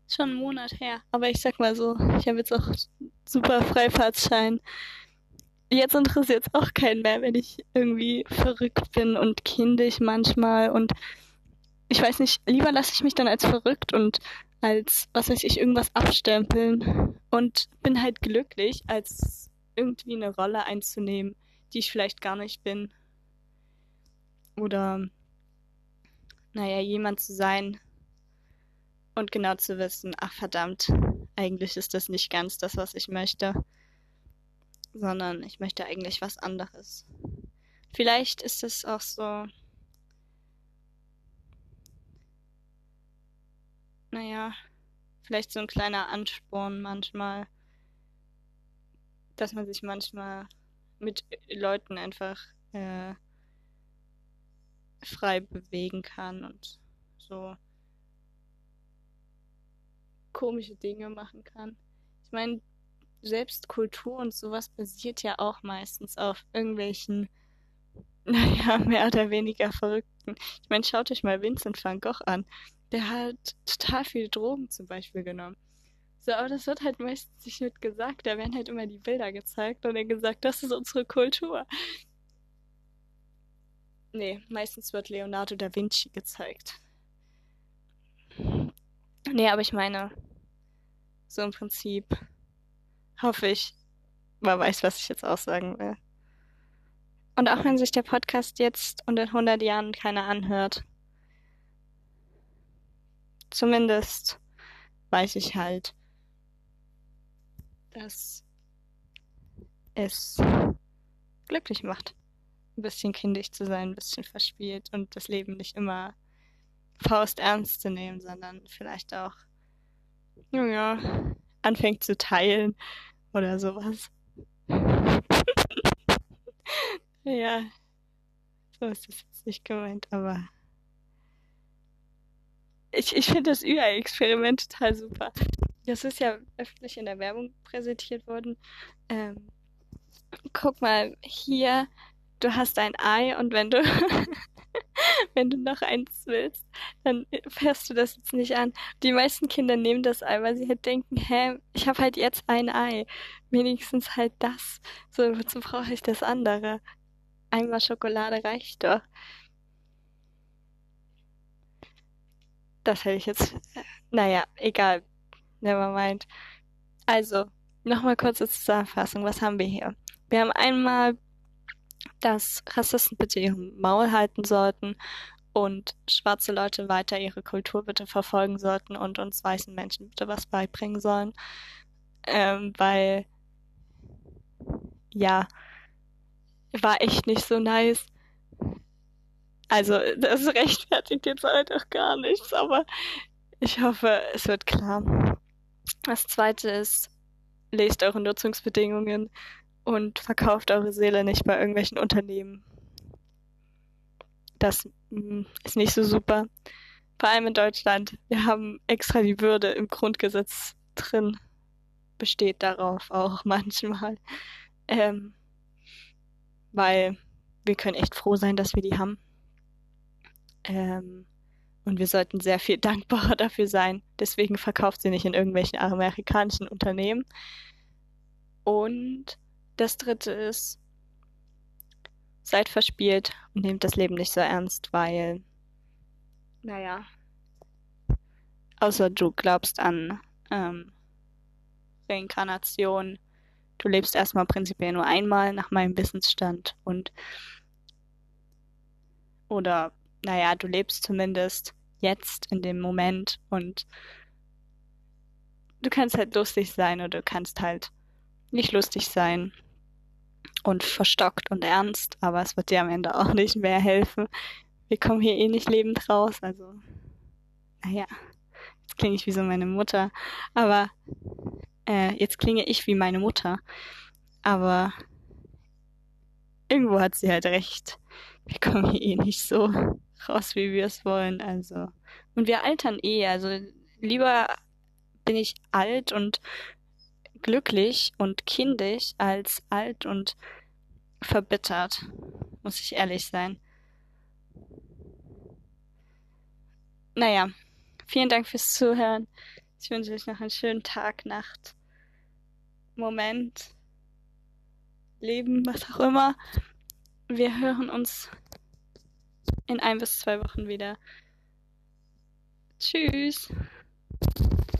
Schon einen Monat her. Aber ich sag mal so, ich habe jetzt auch super Freifahrtschein. Jetzt interessiert es auch keinen mehr, wenn ich irgendwie verrückt bin und kindisch manchmal und ich weiß nicht, lieber lasse ich mich dann als verrückt und als, was weiß ich, irgendwas abstempeln und bin halt glücklich, als irgendwie eine Rolle einzunehmen, die ich vielleicht gar nicht bin. Oder naja, jemand zu sein und genau zu wissen, ach verdammt, eigentlich ist das nicht ganz das, was ich möchte, sondern ich möchte eigentlich was anderes. Vielleicht ist es auch so, naja, vielleicht so ein kleiner Ansporn manchmal, dass man sich manchmal mit Leuten einfach äh, frei bewegen kann und so komische Dinge machen kann. Ich meine, selbst Kultur und sowas basiert ja auch meistens auf irgendwelchen, naja, mehr oder weniger Verrückten. Ich meine, schaut euch mal Vincent van Gogh an. Der hat total viele Drogen zum Beispiel genommen. So, aber das wird halt meistens nicht mit gesagt. Da werden halt immer die Bilder gezeigt und dann gesagt, das ist unsere Kultur. Nee, meistens wird Leonardo da Vinci gezeigt. Nee, aber ich meine, so im Prinzip hoffe ich, man weiß, was ich jetzt auch sagen will. Und auch wenn sich der Podcast jetzt und in 100 Jahren keiner anhört, zumindest weiß ich halt, dass es glücklich macht ein bisschen kindisch zu sein, ein bisschen verspielt und das Leben nicht immer Faust ernst zu nehmen, sondern vielleicht auch, ja, anfängt zu teilen oder sowas. Ja, so ist es jetzt nicht gemeint, aber ich, ich finde das Ü-Ei-Experiment total super. Das ist ja öffentlich in der Werbung präsentiert worden. Ähm, guck mal, hier, du hast ein Ei und wenn du, wenn du noch eins willst, dann fährst du das jetzt nicht an. Die meisten Kinder nehmen das Ei, weil sie halt denken, hä, ich habe halt jetzt ein Ei. Wenigstens halt das. So, wozu brauche ich das andere? Einmal Schokolade reicht doch. Das hätte ich jetzt. Naja, egal. Never mind. Also, nochmal kurze Zusammenfassung. Was haben wir hier? Wir haben einmal, dass Rassisten bitte ihren Maul halten sollten und schwarze Leute weiter ihre Kultur bitte verfolgen sollten und uns weißen Menschen bitte was beibringen sollen. Ähm, weil, ja, war echt nicht so nice. Also, das rechtfertigt jetzt halt auch gar nichts, aber ich hoffe, es wird klar. Das zweite ist, lest eure Nutzungsbedingungen und verkauft eure Seele nicht bei irgendwelchen Unternehmen. Das mm, ist nicht so super. Vor allem in Deutschland. Wir haben extra die Würde im Grundgesetz drin. Besteht darauf auch manchmal. Ähm, weil wir können echt froh sein, dass wir die haben. Ähm, und wir sollten sehr viel dankbarer dafür sein. Deswegen verkauft sie nicht in irgendwelchen amerikanischen Unternehmen. Und das dritte ist, seid verspielt und nehmt das Leben nicht so ernst, weil, naja, außer du glaubst an ähm, Reinkarnation, du lebst erstmal prinzipiell nur einmal nach meinem Wissensstand und oder naja, du lebst zumindest jetzt in dem Moment und du kannst halt lustig sein oder du kannst halt nicht lustig sein und verstockt und ernst, aber es wird dir am Ende auch nicht mehr helfen. Wir kommen hier eh nicht lebend raus, also naja, jetzt klinge ich wie so meine Mutter, aber äh, jetzt klinge ich wie meine Mutter, aber irgendwo hat sie halt recht. Wir kommen hier eh nicht so raus, wie wir es wollen. Also. Und wir altern eh. Also lieber bin ich alt und glücklich und kindisch als alt und verbittert, muss ich ehrlich sein. Naja, vielen Dank fürs Zuhören. Ich wünsche euch noch einen schönen Tag, Nacht, Moment, Leben, was auch immer. Wir hören uns in ein bis zwei Wochen wieder. Tschüss.